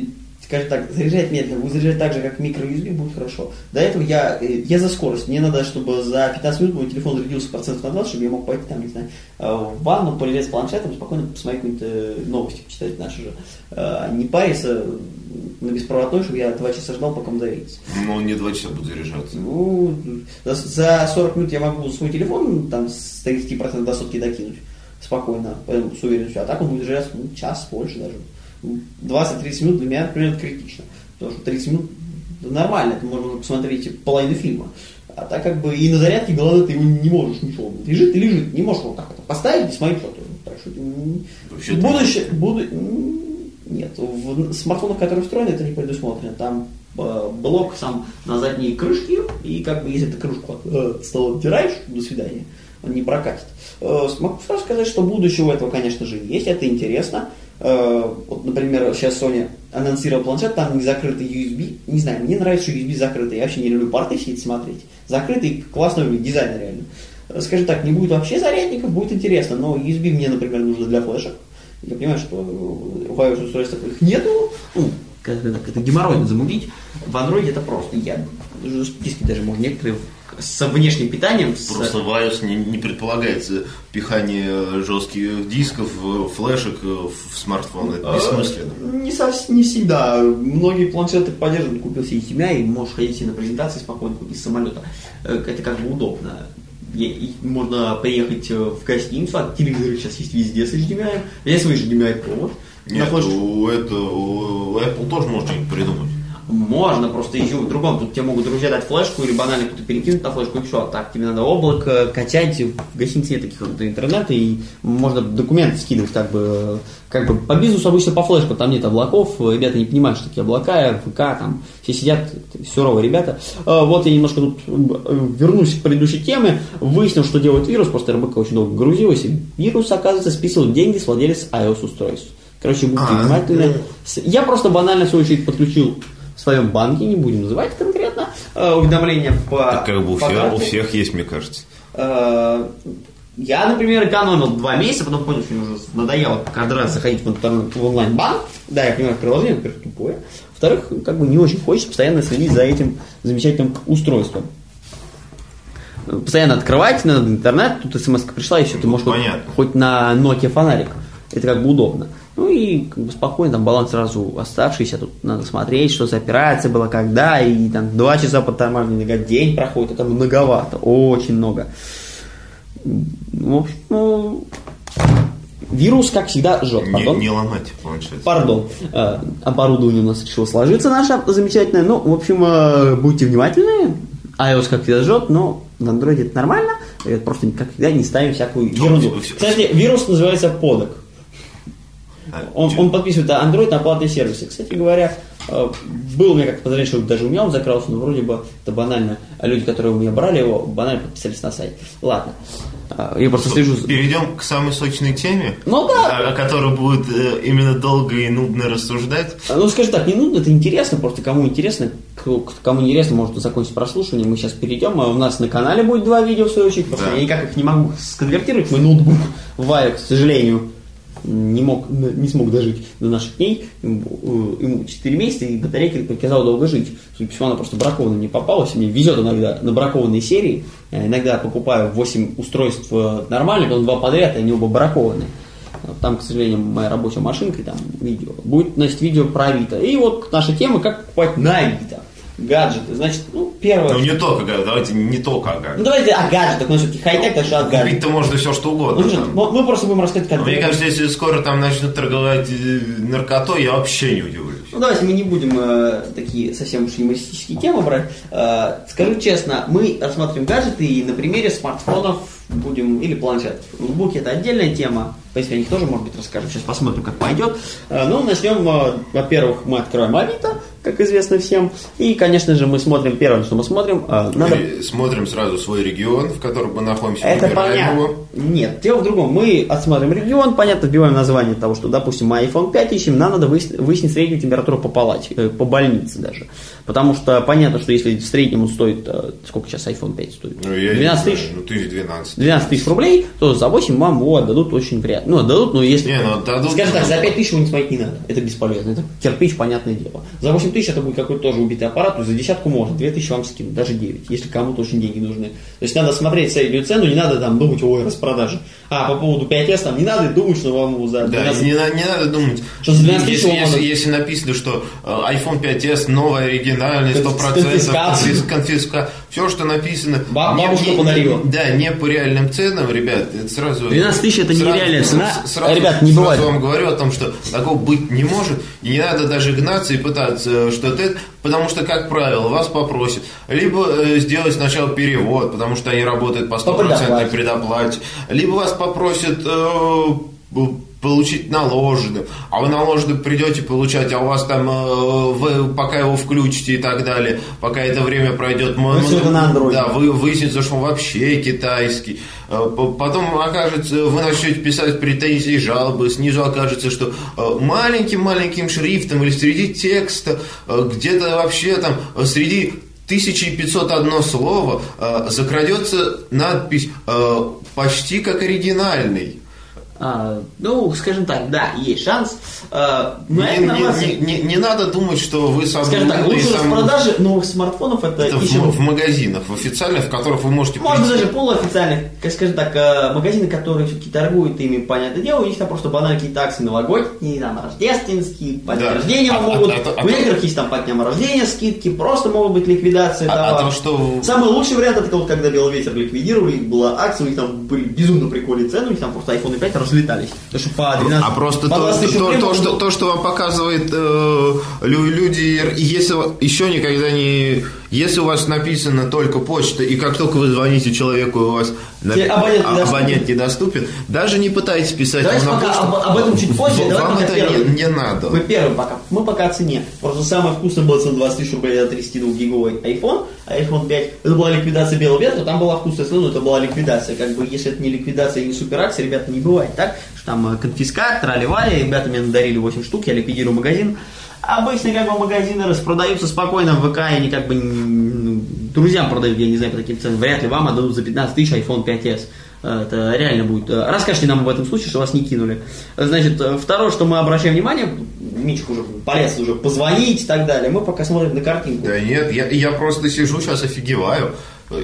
скажем так, заряжать медленно, будет заряжать так же, как микро-USB, будет хорошо. До этого я, э, я за скорость, мне надо, чтобы за 15 минут мой телефон зарядился процентов на 20, чтобы я мог пойти там, не знаю, э, в ванну, полежать с планшетом, спокойно посмотреть какие-нибудь э, новости, почитать наши же. Не париться на беспроводной, чтобы я 2 часа ждал, пока он зарядится. Но он не два часа будет заряжаться. Ну, за, за 40 минут я могу свой телефон там с 30% до сотки докинуть спокойно, поэтому с уверенностью. А так он будет заряжаться ну, час, больше даже. Ну, 20-30 минут для меня, например, это критично. Потому что 30 минут это нормально, это можно посмотреть половину фильма. А так как бы и на зарядке, главное, ты его не можешь ничего. Лежит и лежит, не можешь вот так это поставить и смотреть что-то. Так что Вообще-то- будущее, буду, нет, в смартфонах, которые встроены, это не предусмотрено. Там э, блок сам на задней крышке, и как бы если ты крышку от э, стола оттираешь, до свидания, он не прокатит. Э, Могу сразу сказать, что будущее у этого, конечно же, есть, это интересно. Э, Вот, например, сейчас Sony анонсировал планшет, там не закрытый USB. Не знаю, мне нравится, что USB закрытый. Я вообще не люблю порты эти смотреть. Закрытый, классный у дизайн реально. Э, Скажем так, не будет вообще зарядников, будет интересно, но USB мне, например, нужно для флешек. Я понимаю, что в iOS устройствах их нету. Ну, как это, геморройно замутить. В Android это просто. Я диски даже можно некоторые с внешним питанием. с- Просто в iOS не, не предполагается пихание жестких дисков, э, флешек э, в смартфон. Это бессмысленно. Не, совсем, не всегда. Многие планшеты поддерживают. Купил себе семья и можешь ходить себе на презентации спокойно из самолета. Э, Это как бы удобно. И- и можно приехать в гостиницу, а телевизоры сейчас есть везде с HDMI. Я свой HDMI провод. Нет, На флешке. у, это, у Apple тоже можно что-нибудь придумать. Можно, просто еще в другом. Тут тебе могут друзья дать флешку или банально кто-то перекинуть на флешку и все. А так тебе надо облако качать. В гостинице нет таких вот интернета и можно документы скидывать как бы, как бы по бизнесу обычно по флешку, там нет облаков, ребята не понимают, что такие облака, ФК, там все сидят, суровые ребята. А, Вот я немножко тут э, вернусь к предыдущей теме, выяснил, что делает вирус, просто РБК очень долго грузилась, и вирус, оказывается, списывал деньги с владельца iOS устройств. Короче, будьте А, внимательны. Я просто банально, в свою очередь, подключил в своем банке, не будем называть конкретно, э, уведомления по Так как бы у всех, карте. у всех есть, мне кажется. Э, Я, например, экономил два месяца, потом понял, что мне уже надоело каждый раз заходить в, интернет- в онлайн-банк. Да, я понимаю, приложение, во-первых, тупое. Во-вторых, как бы не очень хочется постоянно следить за этим замечательным устройством. Постоянно открывать, надо интернет, тут смс пришла, и все, ты можешь хоть- Понятно. хоть на Nokia фонарик. Это как бы удобно. Ну и как бы спокойно, там баланс сразу оставшийся, тут надо смотреть, что за операция была, когда, и там два часа по таймару, день проходит, это многовато, очень много. В общем, ну, вирус, как всегда, жжет. Не, Пардон. не ломайте планшет. Пардон. Э, оборудование у нас решило сложиться наше замечательное. Ну, в общем, э, будьте внимательны. iOS как всегда жжет, но в Android это нормально. Просто как всегда не ставим всякую ерунду. всё- Кстати, вирус называется подок. А, Он, он подписывает Android на платные сервисы. Кстати говоря, э, был у меня как подозрение, что даже у меня он закрылся, но вроде бы это банально. А люди, которые у меня брали его, банально подписались на сайт. Ладно. А, Я просто слежу. Перейдем к самой сочной теме, Ну да. о, которой будет э, именно долго и нудно рассуждать. Ну, скажи так, не нудно, это интересно, просто кому интересно, кому интересно, может закончить прослушивание, мы сейчас перейдем, а у нас на канале будет два видео, в свою очередь, просто Да. я никак их не могу сконвертировать, мой ноутбук Вая, к сожалению, не, мог, не смог дожить до наших дней, ему, э, ему 4 месяца, и батарейка приказала долго жить. Судя по всему, она просто бракованная мне попалась, мне везет иногда на бракованные серии, Я иногда покупаю 8 устройств э, нормальных, но два подряд, и они оба бракованные. Там, к сожалению, моя рабочая машинка, и там видео. Будет, значит, видео про Авито. И вот наша тема, как покупать на Авито. Гаджеты. Значит, ну, первое. Ну не только, га- давайте не только о Ну, гаджетах. давайте о гаджетах, но все-таки хай-тек, так что о гаджетах. Купить-то можно все что Ну, угодно. слушай, там. мы просто будем рассказывать, как Мне кажется, если скоро там начнут торговать э, наркотой, я вообще не удивлюсь. Ну, давайте мы не будем э, такие совсем уж юмористические темы брать. Э, скажу честно, мы рассматриваем гаджеты и на примере смартфонов будем, или планшетов. Ноутбуки это отдельная тема, в принципе, о них тоже, может быть, расскажем. Сейчас посмотрим, как пойдет. Э, ну, начнем, э, во-первых, мы откроем Авито, как известно всем. И, конечно же, мы смотрим, первое, что мы смотрим, э, надо... И смотрим сразу свой регион, в котором мы находимся, Это понятно. его. Нет, дело в другом. Мы отсмотрим регион, понятно, вбиваем название того, что, допустим, мы iPhone 5 ищем, нам надо выяснить, выяснить среднюю температуру по палате, э, по больнице даже. Потому что понятно, что если в среднем он стоит, э, сколько сейчас iPhone 5 стоит? Ну, я не 12 знаю, тысяч? Ну, тысяч 12. 12 тысяч рублей, то за 8 вам его отдадут очень ли. Ну, отдадут, но если... Не, ну, отдадут. Скажем так, за 5 тысяч его не смотреть не надо. Это бесполезно. Это кирпич, понятное дело. За 8 тысяч это будет какой-то тоже убитый аппарат, то есть за десятку можно. 2 тысячи вам скинут, даже 9, если кому-то очень деньги нужны. То есть надо смотреть среднюю цену, не надо там думать, ой, распродажа. А по поводу 5S там не надо думать, что вам его за Да, 12 и не, не надо думать, Что за 12 тысяч если, если, если написано, что э, iPhone 5s новый, оригинальный, 100%, конфискация. конфис- конфиска, все, что написано... Бабушка не- подарила. Да, не по реальным ценам, ребят, это сразу... 12 тысяч это сразу- нереальная цена. Сразу, Ребят, не сразу бывает. вам говорю о том, что такого быть не может, и не надо даже гнаться и пытаться э, что-то это, потому что, как правило, вас попросят либо э, сделать сначала перевод, потому что они работают по 100% предоплате. предоплате, либо вас попросят э, получить наложенным, а вы наложенным придете получать, а у вас там, э, вы пока его включите и так далее, пока это время пройдет, м- всё это на да, вы выяснится, что он вообще китайский. Э, Потом окажется, вы начнете писать претензии, жалобы, снизу окажется, что э, маленьким-маленьким шрифтом или среди текста, где-то вообще там, среди 1501 слово э, закрадется надпись э, почти как оригинальный. А, ну, скажем так, да, есть шанс. А, Не, не- не- не- не надо думать, что вы самый Скажем так, лучше самый- распродажи новых смартфонов это, Это в, ищем- м- в магазинах, в официальных, в которых вы можете Может быть, прийти. даже полуофициальных, скажем так, э, магазины, которые все-таки торгуют ими, понятное дело, у них там просто банально какие-то акции новогодние, там, рождественские, по дням Да. рождения А- могут, а- а- а- у некоторых есть там по дням рождения скидки, просто могут быть ликвидация А- а то, что- Самый лучший вариант, это вот когда Белый ветер ликвидировали, была акция, у них там были безумно прикольные цены, у них там просто iPhone 5 разлетались. Потому что по 12 А просто по то, 20 тысяч то- то, что, то, что вам показывает э, лю- люди, если еще никогда не... Если у вас написано только почта, и как только вы звоните человеку, у вас абонент а- недоступен. абонент недоступен, даже не пытайтесь писать Давайте ему на пока почту. об- об этом чуть позже, Вам это первым. не, не надо. Мы первым пока. Мы пока о цене. Просто самое вкусное было цена 20 тысяч рублей за 32-гиговый iPhone, а iPhone 5. Это была ликвидация белого ветра, там была вкусная цена, но это была ликвидация. Как бы, если это не ликвидация и не суперакция, ребята, не бывает так, что там э, конфискат, трали-вали, ребята мне надарили 8 штук, я ликвидирую магазин. Обычно как бы магазины распродаются спокойно в ВК, и они как бы м, друзьям продают, я не знаю, по таким ценам. Вряд ли вам отдадут за 15 тысяч iPhone 5s. Э, Это реально будет. Расскажите нам в этом случае, что вас не кинули. Значит, второе, что мы обращаем внимание, Мичик уже полез уже позвонить и так далее, мы пока смотрим на картинку. Да нет, я, я просто сижу, сейчас офигеваю.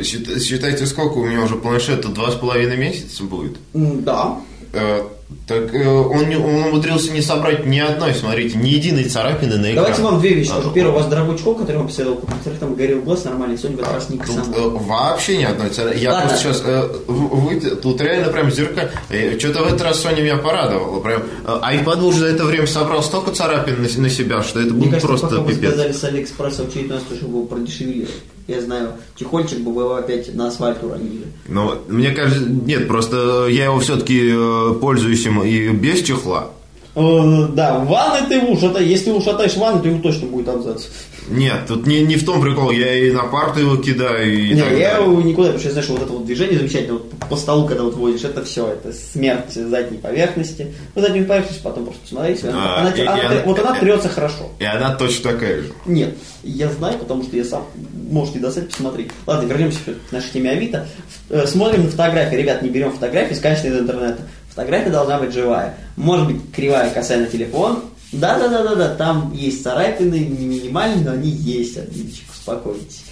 Счит- Считайте, сколько у меня уже планшета, два с половиной месяца будет. Да. Э, Так э, он, он умудрился не собрать ни одной, смотрите, ни единой царапины на экране. Давайте вам две вещи А, скажу. Первое, у вас дорогой чехол, который вам посоветовал купить. Во-вторых, там горел глаз нормальный, сегодня в этот раз не Тут э, вообще ни одной царапины. Я Ладно. просто сейчас... вы- тут реально прям зеркало. Что-то в этот раз Sony меня порадовала. Прям, э, iPad уже за это время собрал столько царапин на, на себя, что это Мне будет кажется, просто пока вы пипец. сказали с Алиэкспресса в очередной раз, чтобы его продешевили. Я знаю, чехольчик бы вы опять на асфальт уронили. Но мне кажется, нет, просто я его все-таки пользуюсь им и без чехла. Э, Да, в ванной ты его ушатай. Если ушатаешь ванну, то ему точно будет абзац. Нет, тут не, не в том прикол, я и на парту его кидаю, и Не, так я далее. его никуда, потому что я знаю, что вот это вот движение замечательно, вот по- столу, когда вот водишь, это все, это смерть задней поверхности. Вы заднюю поверхность потом просто посмотрите, она, А, она- и- и она- она- вот она э, трется хорошо. И она точно такая же. Нет, я знаю, потому что я сам, можете достать, посмотреть. Ладно, вернемся к нашей теме Авито. Э, Смотрим на фотографии. Ребят, не берем фотографии, скачанные из интернета. Фотография должна быть живая. Может быть, кривая на телефон. Да-да-да-да-да, там есть царапины, не минимальные, но они есть, Админчик, успокойтесь.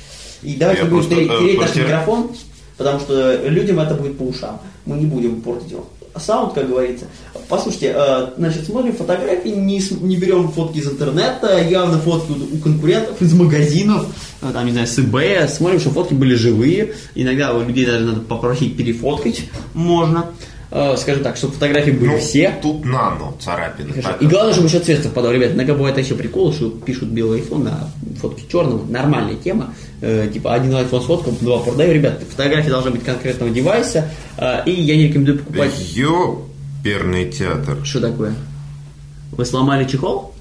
И давайте Я будем просто, тереть, тереть наш микрофон, потому что людям это будет по ушам. Мы не будем портить его. Саунд, как говорится. Послушайте, э, значит, смотрим фотографии, не, не берем фотки из интернета, явно фотки у, у конкурентов, из магазинов, э, там, не знаю, с eBay, смотрим, что фотки были живые. Иногда у людей даже надо попросить перефоткать можно. Э, скажем так, чтобы фотографии были Ну, все. Тут нано царапины. Хорошо. И главное, чтобы еще цвет совпадал. Ребят, иногда бывает еще прикол, что пишут белый iPhone на фотке черного. Нормальная тема. Э, типа один iPhone сфоткал, два продаю. Ребят, фотографии должны быть конкретного девайса. э, и я не рекомендую покупать... Ёперный театр. Что такое? Вы сломали чехол?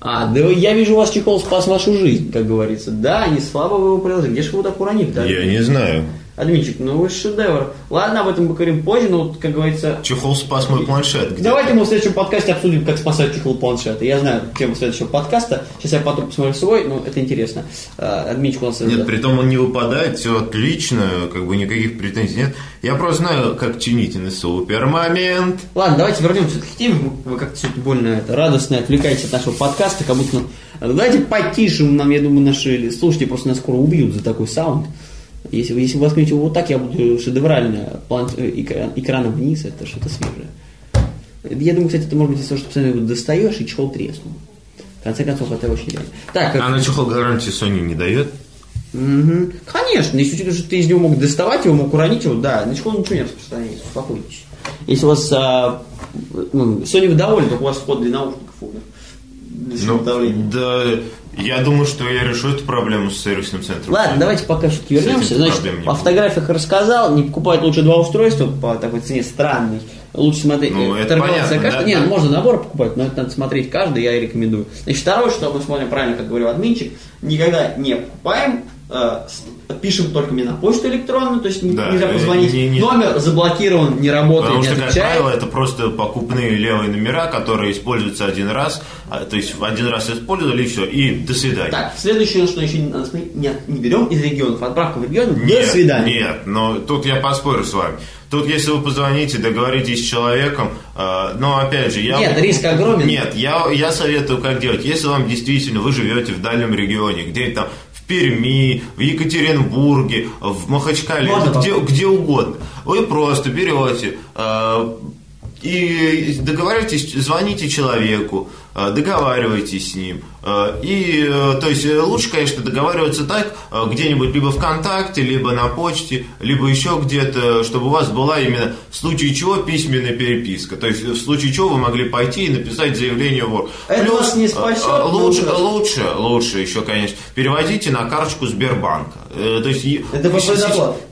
А, да я вижу, у вас чехол спас вашу жизнь, как говорится. Да, не слабо вы его приложили. Где же вы его так уронили? Да? Я не знаю. Админчик, ну вы шедевр. Ладно, об этом поговорим позже, но вот, как говорится... Чехол спас мой планшет. Где? Давайте мы в следующем подкасте обсудим, как спасать чехол планшета. Я знаю тему следующего подкаста. Сейчас я потом посмотрю свой, но это интересно. Админчик у нас... Нет, при том он не выпадает, все отлично, как бы никаких претензий нет. Я просто знаю, как чинить на супер момент. Ладно, давайте вернемся к теме. Вы как-то сегодня больно это, радостно отвлекаетесь от нашего подкаста, как будто... ну, Давайте потише нам, я думаю, наши слушатели просто нас скоро убьют за такой саунд. Если если вы возьмете его вот так, я буду шедеврально план, э, экран- экраном вниз, это что-то свежее. Я думаю, кстати, это может быть из-за того, что постоянно достаешь и чехол треснул. В конце концов, это очень реально. Так, А на чехол гарантии Sony не дает? Мгм. Конечно, если учитывать, что ты из него мог доставать его, мог уронить его, да, на чехол ничего не распространяется, успокойтесь. Если у вас а, ну, Sony вы довольны, только у вас вход для наушников умер. Ну, да, я думаю, что я решу эту проблему с сервисным центром. Ладно, давайте пока С вернемся. Значит, не по будет. фотографиях рассказал, не покупать лучше два устройства по такой цене странной. Лучше смотреть, Ну, это понятно, каждый. да, Нет, да. можно набор покупать, но это надо смотреть каждый, я и рекомендую. Значит, второе, что мы смотрим правильно, как говорил админчик, никогда не покупаем, пишем только мне на почту электронную, то есть Да, нельзя э, позвонить. не- не- Номер заблокирован, не работает, Потому не что, как отвечает. правило, это просто покупные левые номера, которые используются один раз, а, то есть один раз использовали и все, и до свидания. Так, следующее, что еще не не, не берем из регионов, отправка в регион, Нет, до свидания. Нет, но тут я поспорю с вами. Тут, если вы позвоните, договоритесь с человеком, э, но опять же, я... Нет, риск огромен. Нет, я, я советую, как делать. Если вам действительно, вы живете в дальнем регионе, где-нибудь там Перми, в Екатеринбурге, в Махачкале, Можно где, где угодно, вы просто берете э, и договариваетесь, звоните человеку, э, договаривайтесь с ним. Э, И, э, то есть, э, лучше, конечно, договариваться так, где-нибудь либо ВКонтакте, либо на почте, либо еще где-то, чтобы у вас была именно в случае чего письменная переписка. То есть, в случае чего вы могли пойти и написать заявление в ОР. Это вас не спасет, но Лучше, ужас. лучше, лучше еще, конечно, переводите на карточку Сбербанка. То есть, Это по.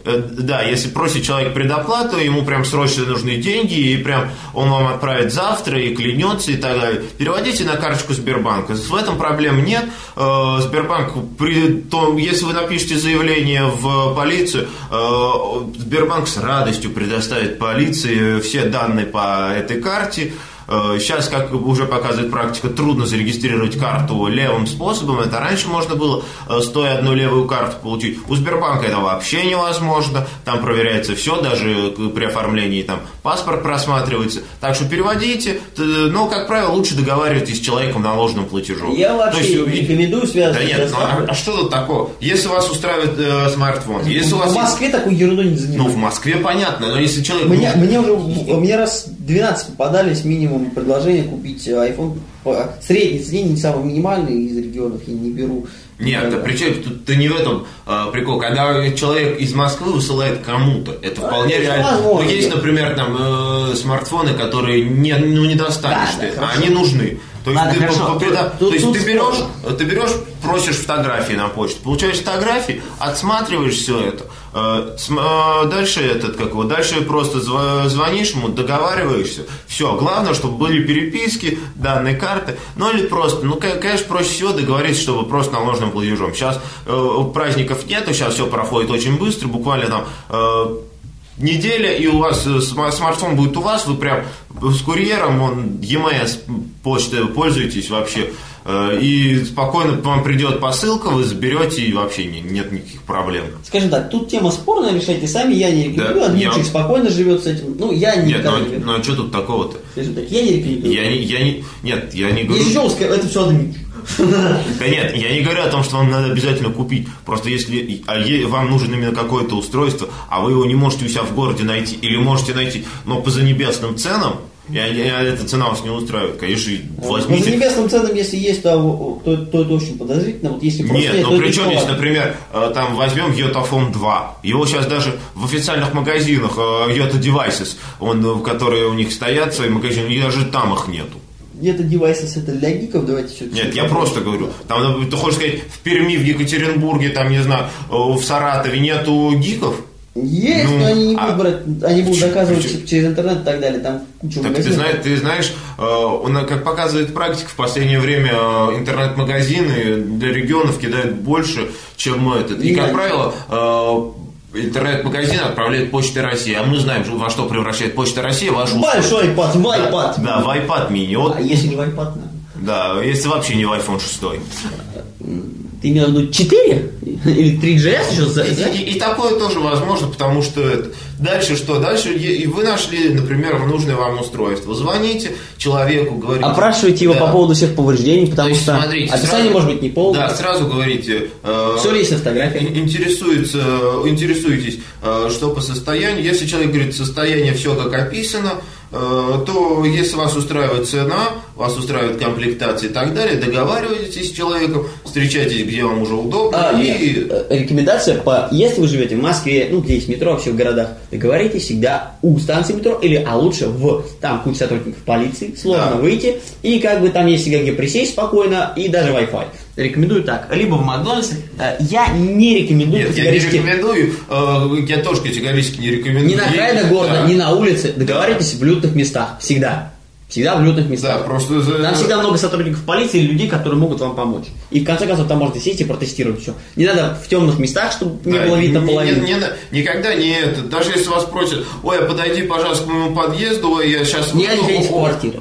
Э, Да, если просит человек предоплату, ему прям срочно нужны деньги, и прям он вам отправит завтра и клянется и так далее. Переводите на карточку Сбербанка. В этом проблем нет. Э, Сбербанк, при том, если вы напишете заявление в полицию, э, Сбербанк с радостью предоставит полиции все данные по этой карте. Э, Сейчас, как уже показывает практика, трудно зарегистрировать карту левым способом. Это раньше можно было, э, стоя одну левую карту получить. У Сбербанка это вообще невозможно. Там проверяется все, даже к- при оформлении там паспорт просматривается. Так что переводите. Но, как правило, лучше договаривайтесь с человеком наложенным платежом. Я То вообще есть, не рекомендую связываться Да нет, ну, а, а что тут такого? Если вас устраивает э, смартфон, если у вас в есть- Москве такой ерундой не Ну, занимаются. в Москве понятно, но если человек... Мне, мне уже меня раз 12 попадались минимум предложения купить iPhone по средней цене, не самый минимальный из регионов, я не беру. Нет, да Никогда. причем тут ты не в этом а, прикол. Когда человек из Москвы высылает кому-то, это вполне это реально. возможно. Но есть, например, там э, смартфоны, которые не, ну, не достанешь Да, да, ты, а хорошо. они нужны. То есть, Ладно, ты, хорошо. по- по- Тут- то есть тут ты берешь, ты берешь, просишь фотографии на почту, получаешь фотографии, отсматриваешь все это. Э, э, дальше этот как его, дальше просто зв- звонишь ему, договариваешься. Все, главное, чтобы были переписки, данные карты. Ну или просто, ну конечно, проще всего договориться, чтобы просто наложенным платежом. Сейчас э, праздников нету, сейчас все проходит очень быстро, буквально там э, неделя, и у вас сма- смартфон будет у вас, вы прям с курьером, он EMS почтой пользуетесь вообще, и спокойно вам придет посылка, вы заберете, и вообще не- нет никаких проблем. Скажем так, тут тема спорная, решайте сами, я не рекомендую, Да, Админчик я- спокойно живет с этим. Ну, я не Нет, ну, рекомендую. ну а что тут такого-то? Скажем так, я не рекомендую. Я не, я не, нет, я не говорю... Если что, ска- это все Админчик. Да нет, я не говорю о том, что вам надо обязательно купить. Просто если а вам нужно именно какое-то устройство, а вы его не можете у себя в городе найти, или можете найти, но по занебесным ценам, они- а эта цена вас не устраивает, конечно, Ну, за возьмите. небесным ценам, если есть, то, то, то это очень подозрительно. Вот если Нет, то ну это причем не здесь, например, э, там возьмем Yotafone 2. Его сейчас даже в официальных магазинах э, Yota Devices, он, э, которые у них стоят, свои магазины, и даже там их нету. Где-то девайсы это для гиков, давайте все Нет, я просто говорю. Там, ну, ты хочешь сказать, в Перми, в Екатеринбурге, там, не знаю, в Саратове нету гиков? Есть, Ну, но они не а будут брать, они будут доказывать почему? через интернет и так далее, там куча Так ты магазинов. знаешь, ты знаешь, э, он, как показывает практика, в последнее время э, интернет-магазины для регионов кидают больше, чем этот. И, Не как правило, э, интернет-магазин отправляет Почта России, а мы знаем, во что превращает Почта России вашу Большой iPad, в iPad. Да, в iPad mini. Вот, А если не в iPad, надо? да, если вообще не в iPhone 6. Ты имел в виду 4? Или 3GS еще за- И, и- и такое тоже возможно, потому что это- дальше что? Дальше и вы нашли, например, нужное вам устройство. Звоните человеку, говорите. Опрашивайте его Да. по поводу всех повреждений, потому То есть, что смотрите, описание сразу- может быть не полное. Да, сразу говорите. э, Все ли есть на фотографии? ин- Интересуется, интересуетесь, э, что по состоянию. Если человек говорит, состояние все как описано, э, то если вас устраивает цена, вас устраивает комплектация и так далее, договаривайтесь с человеком, встречайтесь, где вам уже удобно. А, и... нет, э, рекомендация по, если вы живете в Москве, ну, где есть метро, вообще в городах, договоритесь всегда у станции метро, или, а лучше в, там куча сотрудников полиции, сложно Да. выйти, и как бы там есть всегда где присесть спокойно, и даже Wi-Fi. Рекомендую так, либо в Макдональдсе, э, я не рекомендую Нет, я не категорически рекомендую, э, я тоже категорически не рекомендую. ни на окраинах города, Да. ни на улице, договаривайтесь в людных местах, всегда. Всегда в людных местах. Да, просто... Там всегда много сотрудников полиции и людей, которые могут вам помочь. И в конце концов там можно сесть и протестировать все. Не надо в темных местах, чтобы не Да, было видно не- половину. не- не на- никогда не это. Даже если вас просят, ой, а подойди, пожалуйста, к моему подъезду, ой, я сейчас... Не ходите в квартиры.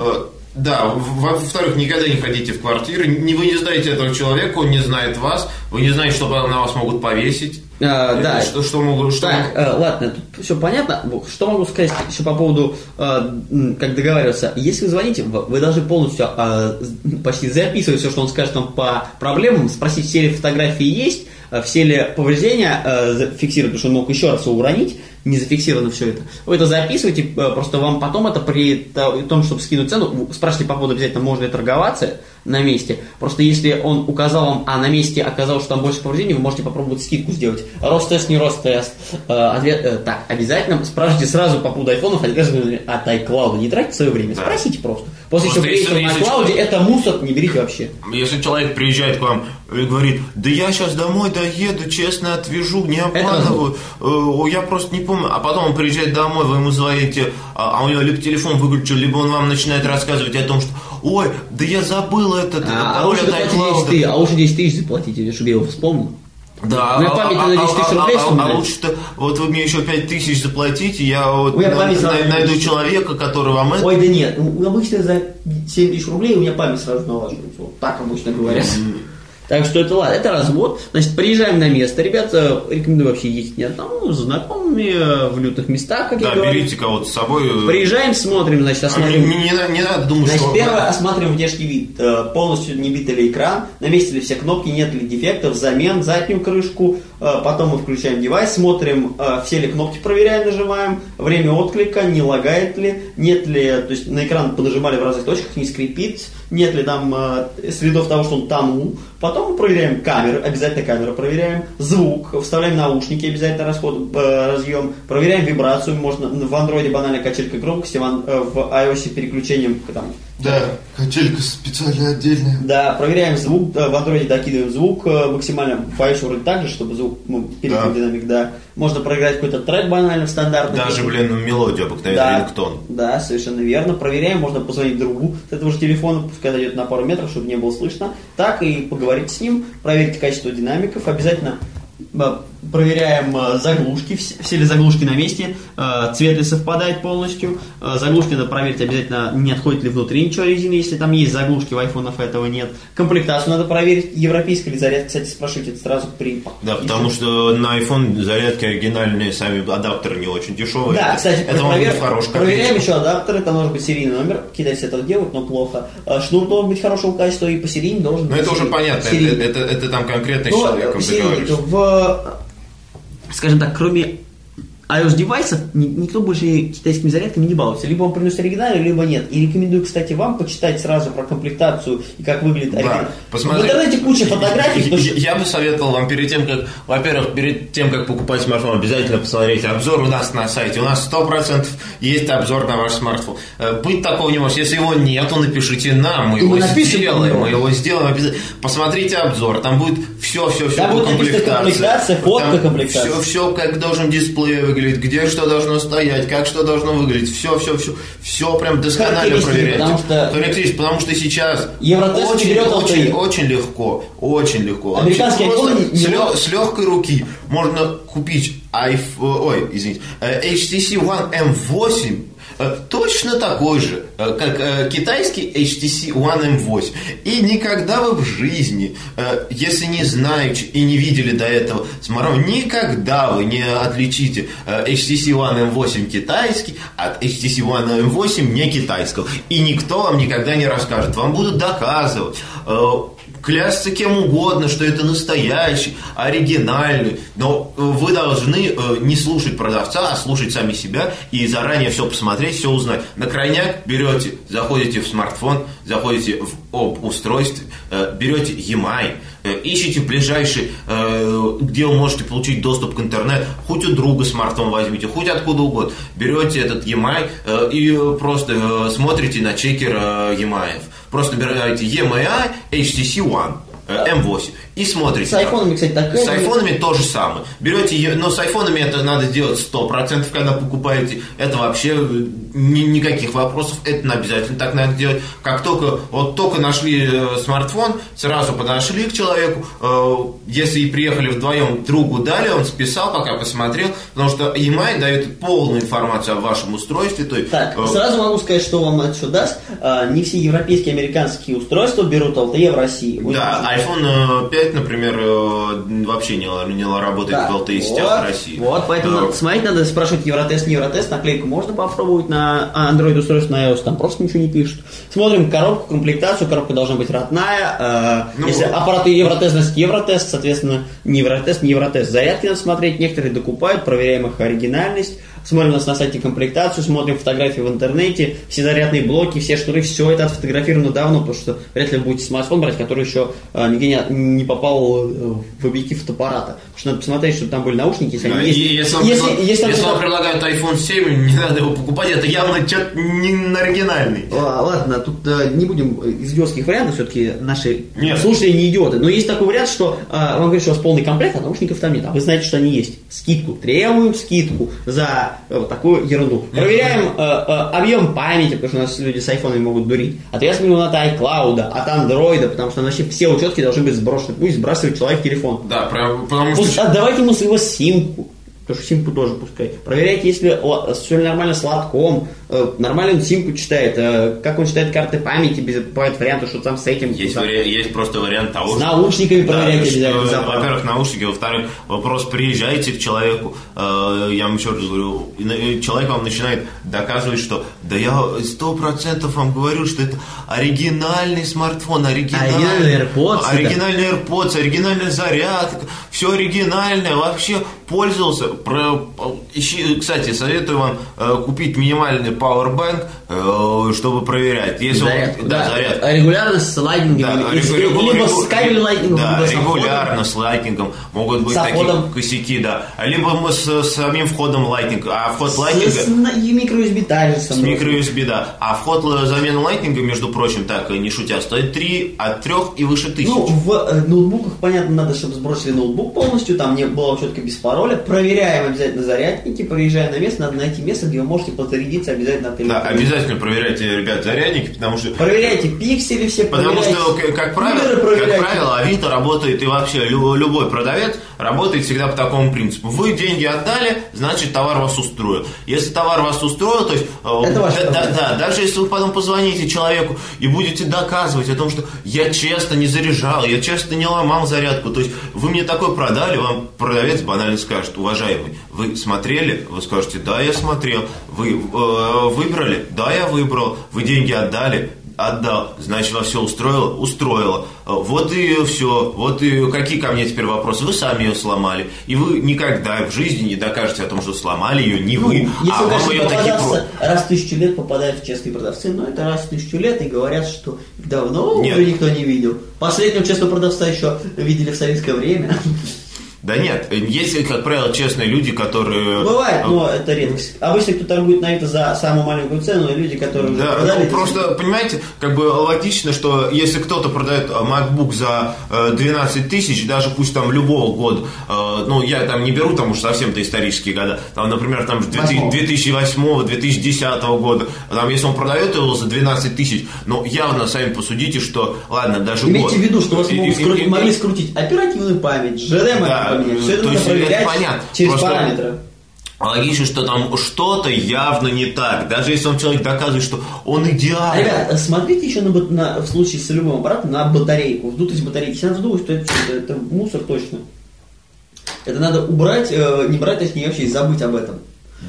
Да, во-вторых, никогда не ходите в квартиры, не вы не знаете этого человека, он не знает вас, вы не знаете, что на вас могут повесить. А, Э, да. Что, что могут... Что Так, э, ладно, тут все понятно. Что могу сказать еще по поводу, э, как договариваться. Если вы звоните, вы должны полностью э, почти записывать все, что он скажет вам по проблемам, спросить, все ли фотографии есть, э, все ли повреждения э, зафиксировать, потому что он мог еще раз его уронить, не зафиксировано все это. Вы это записываете, э, просто вам потом это при то- том, чтобы скинуть цену, спрашивайте по поводу обязательно, можно ли торговаться на месте. Просто если он указал вам, а на месте оказалось, что там больше повреждений, вы можете попробовать скидку сделать. Рост-тест, не рост-тест. Э, ответ, э, так, обязательно спрашивайте сразу по поводу айфонов от iCloud. Не тратьте свое время, спросите просто. После Просто чего если- на человек- это мусор, не берите вообще. Если человек приезжает к вам и говорит, да я сейчас домой доеду, честно отвяжу, не обманываю, э, я просто не помню. А потом он приезжает домой, вы ему звоните, а а у него либо телефон выключил, либо он вам начинает рассказывать о том, что ой, да я забыл этот А, а пароль лучше от заплатите 10 iCloud». тысяч, а лучше 10 тысяч заплатите, чтобы я его вспомнил. Да, У меня а- память а- на а- 10 тысяч а- рублей а- а вспоминать. лучше-то, вот вы мне еще 5 тысяч заплатите, я вот на- память на- сразу найду человека, который вам это... Ой, да нет, ну, обычно за 7 тысяч рублей у меня память сразу налаживается. Вот так обычно говорят. Так что это ладно, это развод. Значит, приезжаем на место. Ребята, рекомендую вообще ездить не одному, с знакомыми, э, в лютных местах, как я Да, говорю. берите кого-то с собой. э, Приезжаем, смотрим, значит, а не, осмотрим. не- не надо- не надо думать, Значит, что... первое, осматриваем внешний вид. Э, Полностью не бит ли экран, на месте ли все кнопки, нет ли дефектов, замен, заднюю крышку. Э, Потом мы включаем девайс, смотрим, э, все ли кнопки проверяем, нажимаем, время отклика, не лагает ли, нет ли, то есть на экран понажимали в разных точках, не скрипит, нет ли там э, следов того, что он тонул. Потом мы проверяем камеры, обязательно камеру проверяем, звук, вставляем наушники, обязательно расход, э, разъем, проверяем вибрацию, можно в андроиде банально качелька громкости, э, в iOS переключением там, Да, качелька специально отдельная. да, проверяем звук, в андроиде докидываем звук э, максимально, iOS вроде так же, чтобы звук ну, перекрыл Да. динамик, да. Можно проиграть какой-то трек банально стандартный. Даже, блин, мелодию обыкновенный да, рингтон. да, совершенно верно. Проверяем, можно позвонить другу с этого же телефона, пускай дойдет на пару метров, чтобы не было слышно. Так и поговорить с ним, проверить качество динамиков. Обязательно э, проверяем э, заглушки, все, ли заглушки на месте, э, цвет ли совпадает полностью. Э, заглушки надо проверить обязательно, не отходит ли внутри ничего резины, если там есть заглушки, в айфонах этого нет. Комплектацию надо проверить, европейская ли зарядка, кстати, спрашивайте это сразу при Да, потому что на iPhone зарядки оригинальные, сами адаптеры не очень дешевые. Да, кстати, это может провер- быть хороший проверяем еще адаптеры, там должен быть серийный номер, китайцы это делают, но плохо. Шнур должен быть хорошего качества и посередине должен Ну быть это уже понятно, это, Серийный. это, это там конкретно с Ну, человеком в, скажем так, кроме iOS девайсов ни- никто больше китайскими зарядками не балуется. Либо он приносит оригинальную, либо нет. И рекомендую, кстати, вам почитать сразу про комплектацию и как выглядит оригинал. посмотри. В интернете куча фотографий, потому что- Я бы советовал вам перед тем, как, во-первых, перед тем, как покупать смартфон, обязательно посмотреть обзор у нас на сайте. У нас 100% есть обзор на ваш смартфон. Э, Быть такого не может. Если его нет, то напишите нам, мы И его напишем сделаем. Мы его сделаем обязательно. Посмотрите обзор, там будет все, все, все Там будет написано комплектация, фотка комплектации. Все, все, как должен дисплей выглядеть, где что должно стоять, как что должно выглядеть. Все, все, все. Все прям досконально проверяйте. потому что- Характеристики, потому что сейчас Евротест очень, берет очень, LTE. очень легко, очень легко. Американский iPhone с, лё- с легкой руки можно купить iPhone, ой, извините, э, HTC One M8 э, точно такой же, э, как э, китайский HTC One M8. И никогда вы в жизни, э, если не знаете и не видели до этого смартфон, никогда вы не отличите э, HTC One M8 китайский от HTC One M8 не китайского. И никто вам никогда не расскажет. Вам будут доказывать, э, клясться кем угодно, что это настоящий, оригинальный, но э, вы должны э, не слушать продавца, а слушать сами себя и заранее все посмотреть, все узнать. На крайняк берете, заходите в смартфон, заходите в об устройстве, э, берете EMI, ищите ближайший, где вы можете получить доступ к интернету, хоть у друга смартфон возьмите, хоть откуда угодно. Берете этот EMI и просто смотрите на чекер EMI. Просто берете EMI HTC One э, M8 и смотрите. С айфонами, кстати, так. С айфонами то же самое. Берете ее, но с айфонами это надо делать 100%, когда покупаете. Это вообще э, ни, никаких вопросов, это обязательно так надо делать. Как только, вот только нашли э, смартфон, сразу подошли к человеку, э, если и приехали вдвоем, другу дали, он списал, пока посмотрел, потому что EMI дает полную информацию о вашем устройстве. То есть, так, э... сразу могу сказать, что вам это все даст. А, не все европейские, американские устройства берут LTE в России. Очень да, iPhone 5 сайт, например, э, вообще не, не работает да. в ЛТИ вот, сетях в России. Вот, поэтому да. надо смотреть, надо спрашивать Евротест, не Евротест, наклейку можно попробовать на а, Android устройство, на iOS, там просто ничего не пишут. Смотрим коробку, комплектацию, коробка должна быть родная. Э, ну, Если аппараты Евротест, значит Евротест, соответственно, не Евротест, не Евротест. Зарядки надо смотреть, некоторые докупают, проверяем их оригинальность. Смотрим у нас на сайте комплектацию, смотрим фотографии в интернете, все зарядные блоки, все шнуры, все это отфотографировано давно, потому что вряд ли вы будете смартфон брать, который еще э, нигде не, не попал э, в объектив фотоаппарата. Потому что надо посмотреть, чтобы там были наушники, если Да, они и есть. если, вам, если, если если вам предлагают iPhone 7, не надо его покупать, это явно что-то не оригинальный. А, Ладно, тут э, не будем из идиотских вариантов, все-таки наши Нет. слушатели не идиоты. Но есть такой вариант, что э, вам говорят, что у вас полный комплект, а наушников там нет. А вы знаете, что они есть. Скидку. Требуем скидку за вот такую ерунду. Проверяем э, э, объем памяти, потому что у нас люди с айфонами могут дурить. Ответственный от iCloud, от андроида, потому что вообще все учетки должны быть сброшены. Пусть сбрасывает человек телефон. Да, про- потому Пусть что... отдавайте ему своего симку. Потому что симку тоже пускай. Проверяйте, если все нормально с лотком, нормально он симку читает, э, как он читает карты памяти, без бывает варианты, что там с этим. Есть, там, вари- есть просто вариант того, с что... наушниками Да, обязательно. запах. во-первых, наушники, во-вторых, вопрос, приезжаете к человеку, э, я вам еще раз говорю, человек вам начинает доказывать, что да я сто процентов вам говорю, что это оригинальный смартфон, оригинальный, Оригинальный AirPods, оригинальный AirPods, оригинальная зарядка, все оригинальное, вообще пользовался. Про, кстати, советую вам э, купить минимальный powerbank, э, чтобы проверять. Если он- Зарядку, да, да. зарядку. А Регулярно с лайтингом. Да, регу- либо регу- с кабелем лайтингом, Да, либо с регулярно с лайтингом могут быть С такие косяки, да. А Либо мы с, с самим входом лайтинга. А вход входом. лайтинга С, с микро-USB также с микро-USB, да. А вход замены лайтинга, между прочим, так, не шутя, стоит 3, от 3 и выше тысяч. Ну, в э, ноутбуках, понятно, надо, чтобы сбросили ноутбук полностью, там не было четко без пароля. Проверяем обязательно зарядники, проезжая на место, надо найти место, где вы можете подзарядиться обязательно от да, обязательно проверяйте, ребят, зарядники, потому что Проверяйте пиксели все, Потому что, как правило, как правило, Авито работает и вообще лю- любой продавец работает всегда по такому принципу. Вы деньги отдали, значит товар вас устроил. Если товар вас устроил, то есть э, Это ваша да, да, да, даже если вы потом позвоните человеку и будете доказывать о том, что я честно не заряжал, я честно не ломал зарядку, то есть вы мне такое продали, вам продавец банально скажет, уважаемый, вы смотрели? Вы скажете, да, я смотрел. Вы э, выбрали? Да, я выбрал. Вы деньги отдали? Отдал. Значит, вас все устроило? Устроило. Э, Вот и все. Вот и какие ко мне теперь вопросы? Вы сами ее сломали. И вы никогда в жизни не докажете о том, что сломали ее не вы, Ну, Если, а вам ее таки попадаться про- раз в тысячу лет попадают в честные продавцы, но это раз в тысячу лет и говорят, что давно Нет. уже никто не видел. Последнего честного продавца еще видели в советское время. Да нет, есть, как правило, честные люди, которые... Бывает, э, но это редкость. Обычно кто торгует на это за самую маленькую цену, и люди, которые Да, продали... ну, это- просто, понимаете, как бы логично, что если кто-то продает э, MacBook за э, 12 тысяч, даже пусть там любого года, э, ну, я там не беру, там уж совсем-то исторические года, там, например, там 2008-2010 года, там, если он продает его за 12 тысяч, ну, явно сами посудите, что, ладно, даже год. Имейте в виду, что вас могут и- скру- и- могли скрутить оперативную память, могли Да, поменять. Все это то нужно есть это проверять понятно. через Просто- параметры. Логично, что там что-то явно не так. Даже если он человек доказывает, что он идеален. Ребят, смотрите еще на, на- в случае с любым аппаратом на батарейку. Вдутость батарейки. Если она вздулась, то это, что-то, это мусор точно. Это надо убрать, э, не брать, точнее вообще и забыть об этом.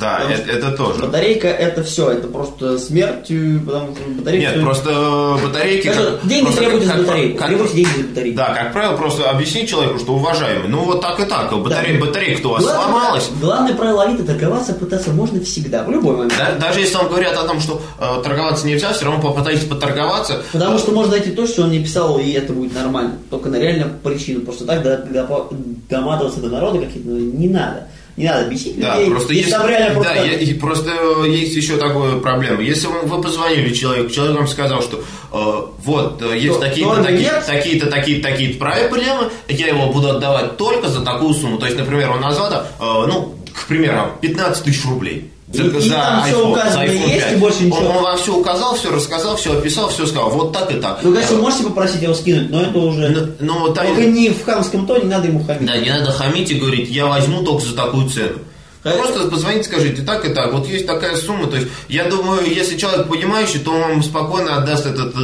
Да, Потому это, это тоже. Батарейка это все, это просто смерть, потому что батарейка... Нет, стоит- просто э, батарейки... Что как- деньги просто требуйте как- за как- батарейку. как- Требуйте деньги за батарейку. Да, как правило, просто объяснить человеку, что уважаемый, ну вот так и так, батарей, Да. батарейка-то у вас Главное- сломалась. Главное правило Авито торговаться пытаться можно всегда, в любой момент. Да- даже если вам говорят о том, что э, торговаться нельзя, все равно попытайтесь поторговаться. Потому что можно найти то, что он не писал, и это будет нормально. Только на реально причину. Просто так до- до- доматываться до народа какие-то ну, не надо. Не надо бесить Да, людей. просто Если есть, там реально просто... да, я- просто э, есть еще такая проблема. Если вы, вы позвонили человеку, человек вам сказал, что э, вот э, есть То- такие-то, только такие, нет. такие-то, такие-то, такие проблемы, я его буду отдавать только за такую сумму. То есть, например, он назвал, э, ну, к примеру, 15 тысяч рублей. За, И- и там всё указано за есть, 5. и больше ничего. Он, вам все указал, все рассказал, все описал, все сказал. Вот так и так. Ну, конечно, вы можете попросить его скинуть, но это уже... Ну, ну, да, Только не в хамском тоне, не надо ему хамить. да, не надо хамить и говорить, я возьму только за такую цену. Э, Просто позвоните, скажите, так и так, вот есть такая сумма, то есть, я думаю, если человек понимающий, то он вам спокойно отдаст этот э,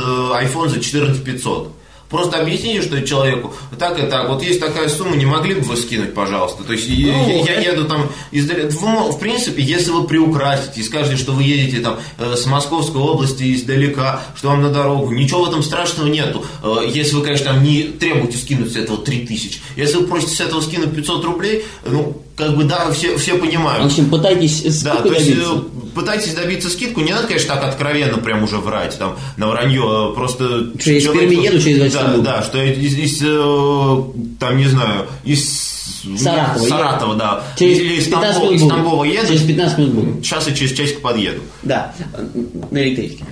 iPhone за 14 500. Просто объясните, что человеку, так и так, вот есть такая сумма, не могли бы вы скинуть, пожалуйста. То есть, я- Ну, я, еду там. Вы мо- В принципе, если вы приукрасите и скажете, что вы едете там э, с Московской области издалека, что вам на дорогу, ничего в этом страшного нету. Э, Если вы, конечно, там не требуете скинуть с этого 3000. Если вы просите с этого скинуть 500 рублей, ну, как бы, да, все, все В понимают. общем, пытайтесь Да, скидку то есть добиться. э, пытайтесь добиться скидку, не надо, конечно, так откровенно прям уже врать, там, на вранье, э, просто... Что, я из Перми еду, через Да, Стамбул. да, что из, из, э, там, не знаю, из... Саратова Саратова, да. Через Или из 15 Тамбова, из. Тамбова еду. Через 15 минут буду. Сейчас я через часик подъеду. Да, на электричке.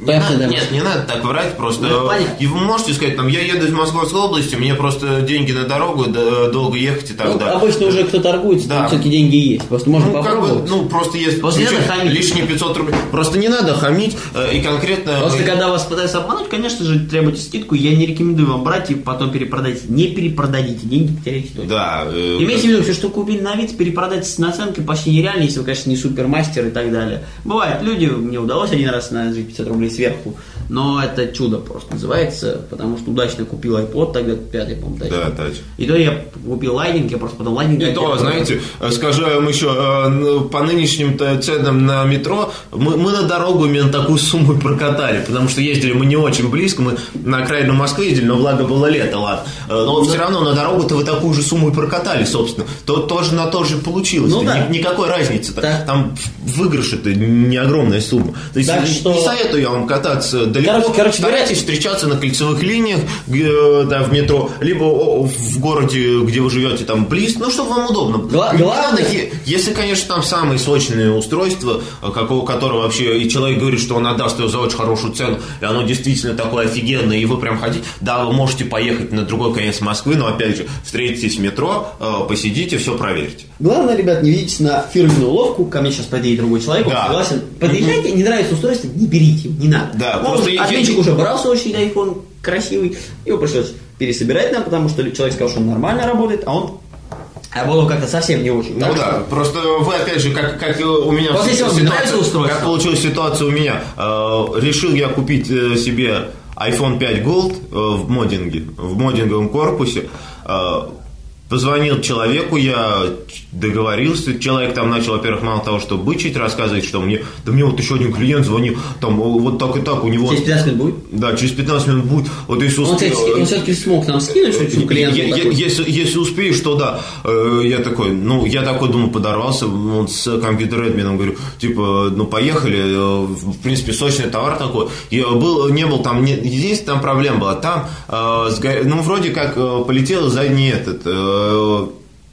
Не надо- нет, не надо так врать, просто. Ну. И вы можете сказать, там, я еду из Московской области, мне просто деньги на дорогу, долго ехать и так Ну, далее. обычно уже кто торгуется, Да. там все-таки деньги есть. Просто можно Ну, как бы, попробовать. ну, просто есть Просто хамить. лишние 500 рублей. Просто не надо хамить, э, и конкретно... Просто когда вас пытаются обмануть, конечно же, требуйте скидку. Я не рекомендую вам брать и потом перепродайте. Не перепродадите, деньги потеряете точно. Да. э, Имейте в виду, все, что купили на вид, перепродать с наценкой почти нереально, если вы, конечно, не супермастер и так далее. Бывает, люди, мне удалось один раз наложить 50 рублей сверху, но это чудо просто называется, потому что удачно купил iPod, тогда пятый, по-моему, тачка. Да, touch. И то я купил Lightning, я просто потом Lightning... И то, знаете, скажу я вам еще, э, ну, по нынешним ценам на метро, мы, мы на дорогу именно такую сумму прокатали, потому что ездили мы не очень близко, мы на окраину Москвы ездили, но благо было лето, ладно. Э, Но все равно на дорогу-то вы такую же сумму и прокатали, собственно. То тоже на то же получилось. Ну да. Ни- никакой разницы-то. Да. Там выигрыш это не огромная сумма. То есть Так не- что- не советую я вам кататься далеко. Короче- короче Старайтесь встречаться на кольцевых линиях э, да, в метро, либо в городе, где вы живете, там близко, ну, чтобы вам удобно. Гла- главное- надо если, конечно, там самые сочные устройства, э, какого которого вообще, и человек говорит, что он отдаст его за очень хорошую цену, и оно действительно такое офигенное, и вы прям хотите, да, вы можете поехать на другой конец Москвы, но, опять же, встретитесь в метро, э, посидите, все проверьте. Главное, ребят, не ведитесь на фирменную уловку. Ко мне сейчас подъедет другой человек, он Да. согласен. Подъезжайте, не нравится устройство, не берите, не надо. Да, Может, просто я- уже брал свой очень iPhone красивый, его пришлось пересобирать нам, потому что человек сказал, что он нормально работает, а он работал как-то совсем не очень. Ну Так да, что- просто вы опять же, как, как у меня Вот если вам ситуация- устройство. как получилась ситуация у меня, Э, решил я купить э, себе iPhone 5 Gold э, в моддинге, в моддинговом корпусе. Э, Позвонил человеку, я договорился, человек там начал, во-первых, мало того, что бычить, рассказывать, что мне, да мне вот еще один клиент звонил, там вот так и так, у него... Через 15 минут будет? Да, через 15 минут будет. Вот если Он, успе- кстати, он все-таки смог нам скинуть, что е- такой. если, если успеешь, то да. Э, Я такой, ну, я такой, думаю, подорвался вот с компьютер-эдмином, говорю, типа, ну, поехали, э, в принципе, сочный товар такой. Я был, не был там, не, единственная там проблема была, там, э, ну, вроде как э, полетел задний этот,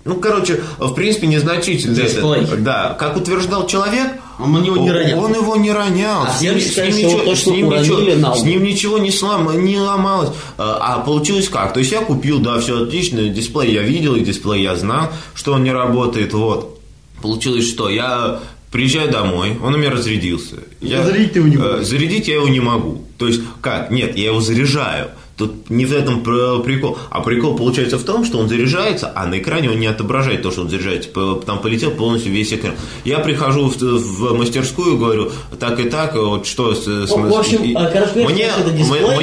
ну, короче, в принципе, незначительно. Дисплей. Да, как утверждал человек, Он его не ронял. он его не ронял. А С ним- с ним ничего- с ним ничего- с ним ничего не, слом, не ломалось. А а получилось как? То есть я купил, да, все отлично, дисплей я видел, и дисплей я знал, что он не работает, вот. Получилось что? Я приезжаю домой, он у меня разрядился. Я, Зарядить ты его не можешь. э, Зарядить я его не могу. То есть как? Нет, я его заряжаю. Тут не в этом пр- прикол. А прикол получается в том, что он заряжается, а на экране он не отображает то, что он заряжается. Там полетел полностью весь экран. Я прихожу в, в мастерскую говорю, так и так, вот что с... с- в общем, и- а, короче мне, это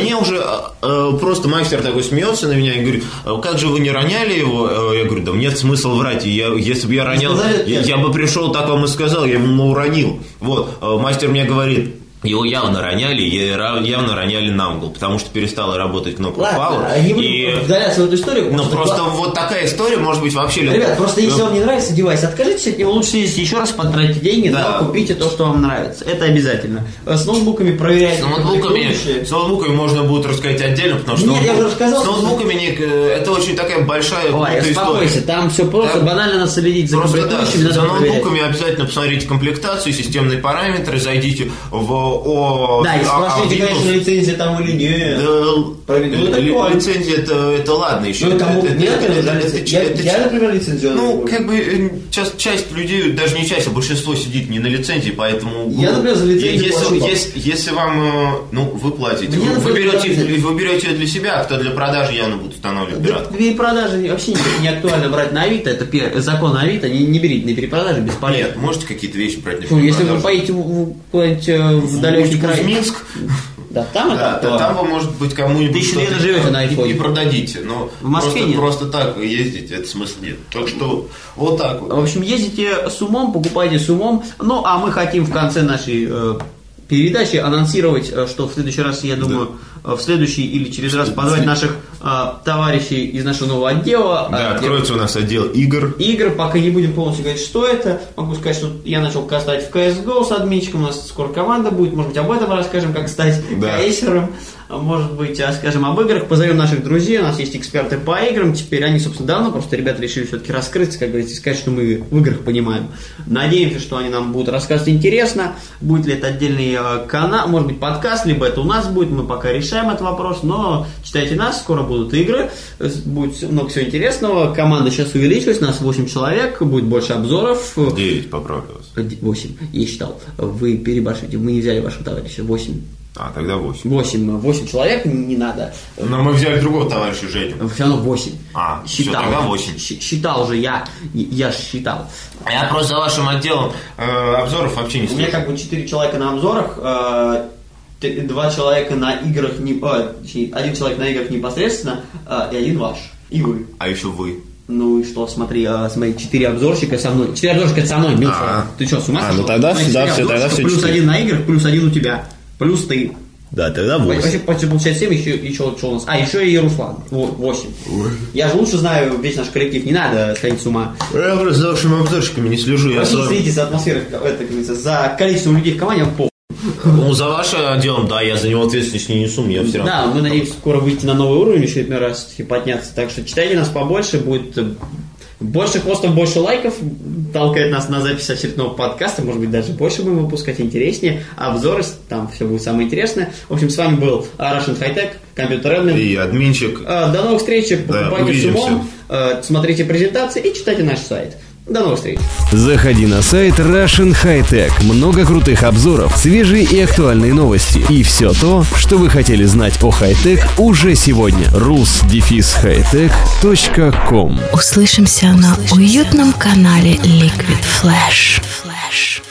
мне уже э, просто мастер такой смеется на меня и говорит, «А как же вы не роняли его? Э, Я говорю, да нет смысла врать. Я, если бы я ронял, я, я бы пришел, так вам и сказал, я ему уронил. Вот, э, мастер мне говорит, его явно роняли, явно роняли на угол, потому что перестала работать кнопка Ладно, Power. не будем и... вдаляться в эту историю. Ну, просто кла- вот такая история может быть вообще... Ребят, просто если Ну, вам не нравится девайс, откажитесь от него, лучше еще раз, потратите деньги, Да. но купите то, что вам нравится. Это обязательно. Э, С ноутбуками проверяйте. С ноутбуками, с ноутбуками можно будет рассказать отдельно, потому что Нет, я уже рассказал, с ноутбуками не- э, это очень такая большая Ой, успокойся, история. там все просто, Да. банально надо следить за Просто да, за надо проверять. ноутбуками обязательно посмотрите комплектацию, системные параметры, зайдите в о, Да, и спросите, а, конечно, лицензия там или нет. Да, это ли- такое. лицензия это, это ладно еще. Ну, кому Это- нет, это- это это- это- я, это- я, например, лицензионный. Ну, как бы э, часть, часть людей, даже не часть, а большинство сидит не на лицензии, поэтому... Я, ну, например, за лицензию если, если, если вам, э, ну, вы платите, вы, вы, берете, вы берете ее для себя, а кто для продажи явно будет устанавливать Да, пират. перепродажи вообще не, не актуально брать на Авито, это пе- закон Авито, не, не берите на перепродажи, бесполезно. Нет, можете какие-то вещи брать на Фу, если вы перепродажу? поедете в, в, куда-нибудь, э, в далекий край, Минск, да, там это да, там вы, может быть, кому-нибудь Тысячу лет живете на айфоне. и продадите, но В Москве просто, нет. просто так ездить, это смысла нет. Так что вот так вот. В общем, ездите с умом, покупайте с умом. Ну, а мы хотим в конце нашей э, передачи анонсировать, э, что в следующий раз, я думаю, э, в следующий или через раз позвать наших э, товарищей из нашего нового отдела. Да, Э, откроется у нас отдел игр. игр, пока не будем полностью говорить, что это. Могу сказать, что я начал кастать в CSGO с админчиком, у нас скоро команда будет, может быть, об этом расскажем, как стать Да. кейсером. Может быть, а, скажем об играх, позовем наших друзей, у нас есть эксперты по играм, теперь они, собственно, давно, просто ребята решили все-таки раскрыться, как говорится, и сказать, что мы в играх понимаем. Надеемся, что они нам будут рассказывать интересно, будет ли это отдельный э, канал, может быть, подкаст, либо это у нас будет, мы пока решаем этот вопрос, но читайте нас, скоро будут игры, э, будет много всего интересного, команда сейчас увеличилась, нас 8 человек, будет больше обзоров, Э, Девять, поправлю вас. 8, я считал, вы переборщите, мы не взяли вашего товарища, 8, А, тогда восемь. 8, 8 человек, не надо, Но мы взяли другого товарища Женю. все равно 8. А, считал. тогда восемь. Щ- Считал же я. Я считал. А я просто за вашим отделом э, обзоров вообще не У меня как бы 4 человека на обзорах, э, два человека на играх, не, точнее, один человек на играх непосредственно, э, и один ваш. И вы. А еще вы. Ну и что, смотри, э, смотри, четыре обзорщика со мной. Четыре обзорщика со мной, Милша. А. Ты что, с ума А, сошел? ну тогда Смотри, да, всё, тогда всё Плюс четыре. один на играх, плюс один у тебя. Плюс ты. Да, тогда Вообще, почти получается 7, еще, еще что у нас? А, еще и Руслан. 8. Я же лучше знаю весь наш коллектив, не надо сходить с ума. Я просто за вашими обзорщиками не слежу. Я Вообще за... следите за атмосферой, это, за количеством людей в команде, по. Ну, за вашим отделом, да, я за него ответственность не несу, мне все равно. Да, мы надеемся скоро выйти на новый уровень, еще один раз и подняться. Так что читайте нас побольше, будет э, больше постов, больше лайков, толкает нас на запись очередного подкаста, может быть, даже больше будем выпускать, интереснее, обзоры, там все будет самое интересное. В общем, с вами был Russian High Tech, компьютер Admin. И админчик. Э, До новых встреч, покупайте с увидимся. умом, э, смотрите презентации и читайте наш сайт. До новых встреч. Заходи на сайт Russian High Tech. Много крутых обзоров, свежие и актуальные новости. И все то, что вы хотели знать о хай-тек уже сегодня. rus-hightech.com Услышимся на уютном канале Liquid Flash. Flash.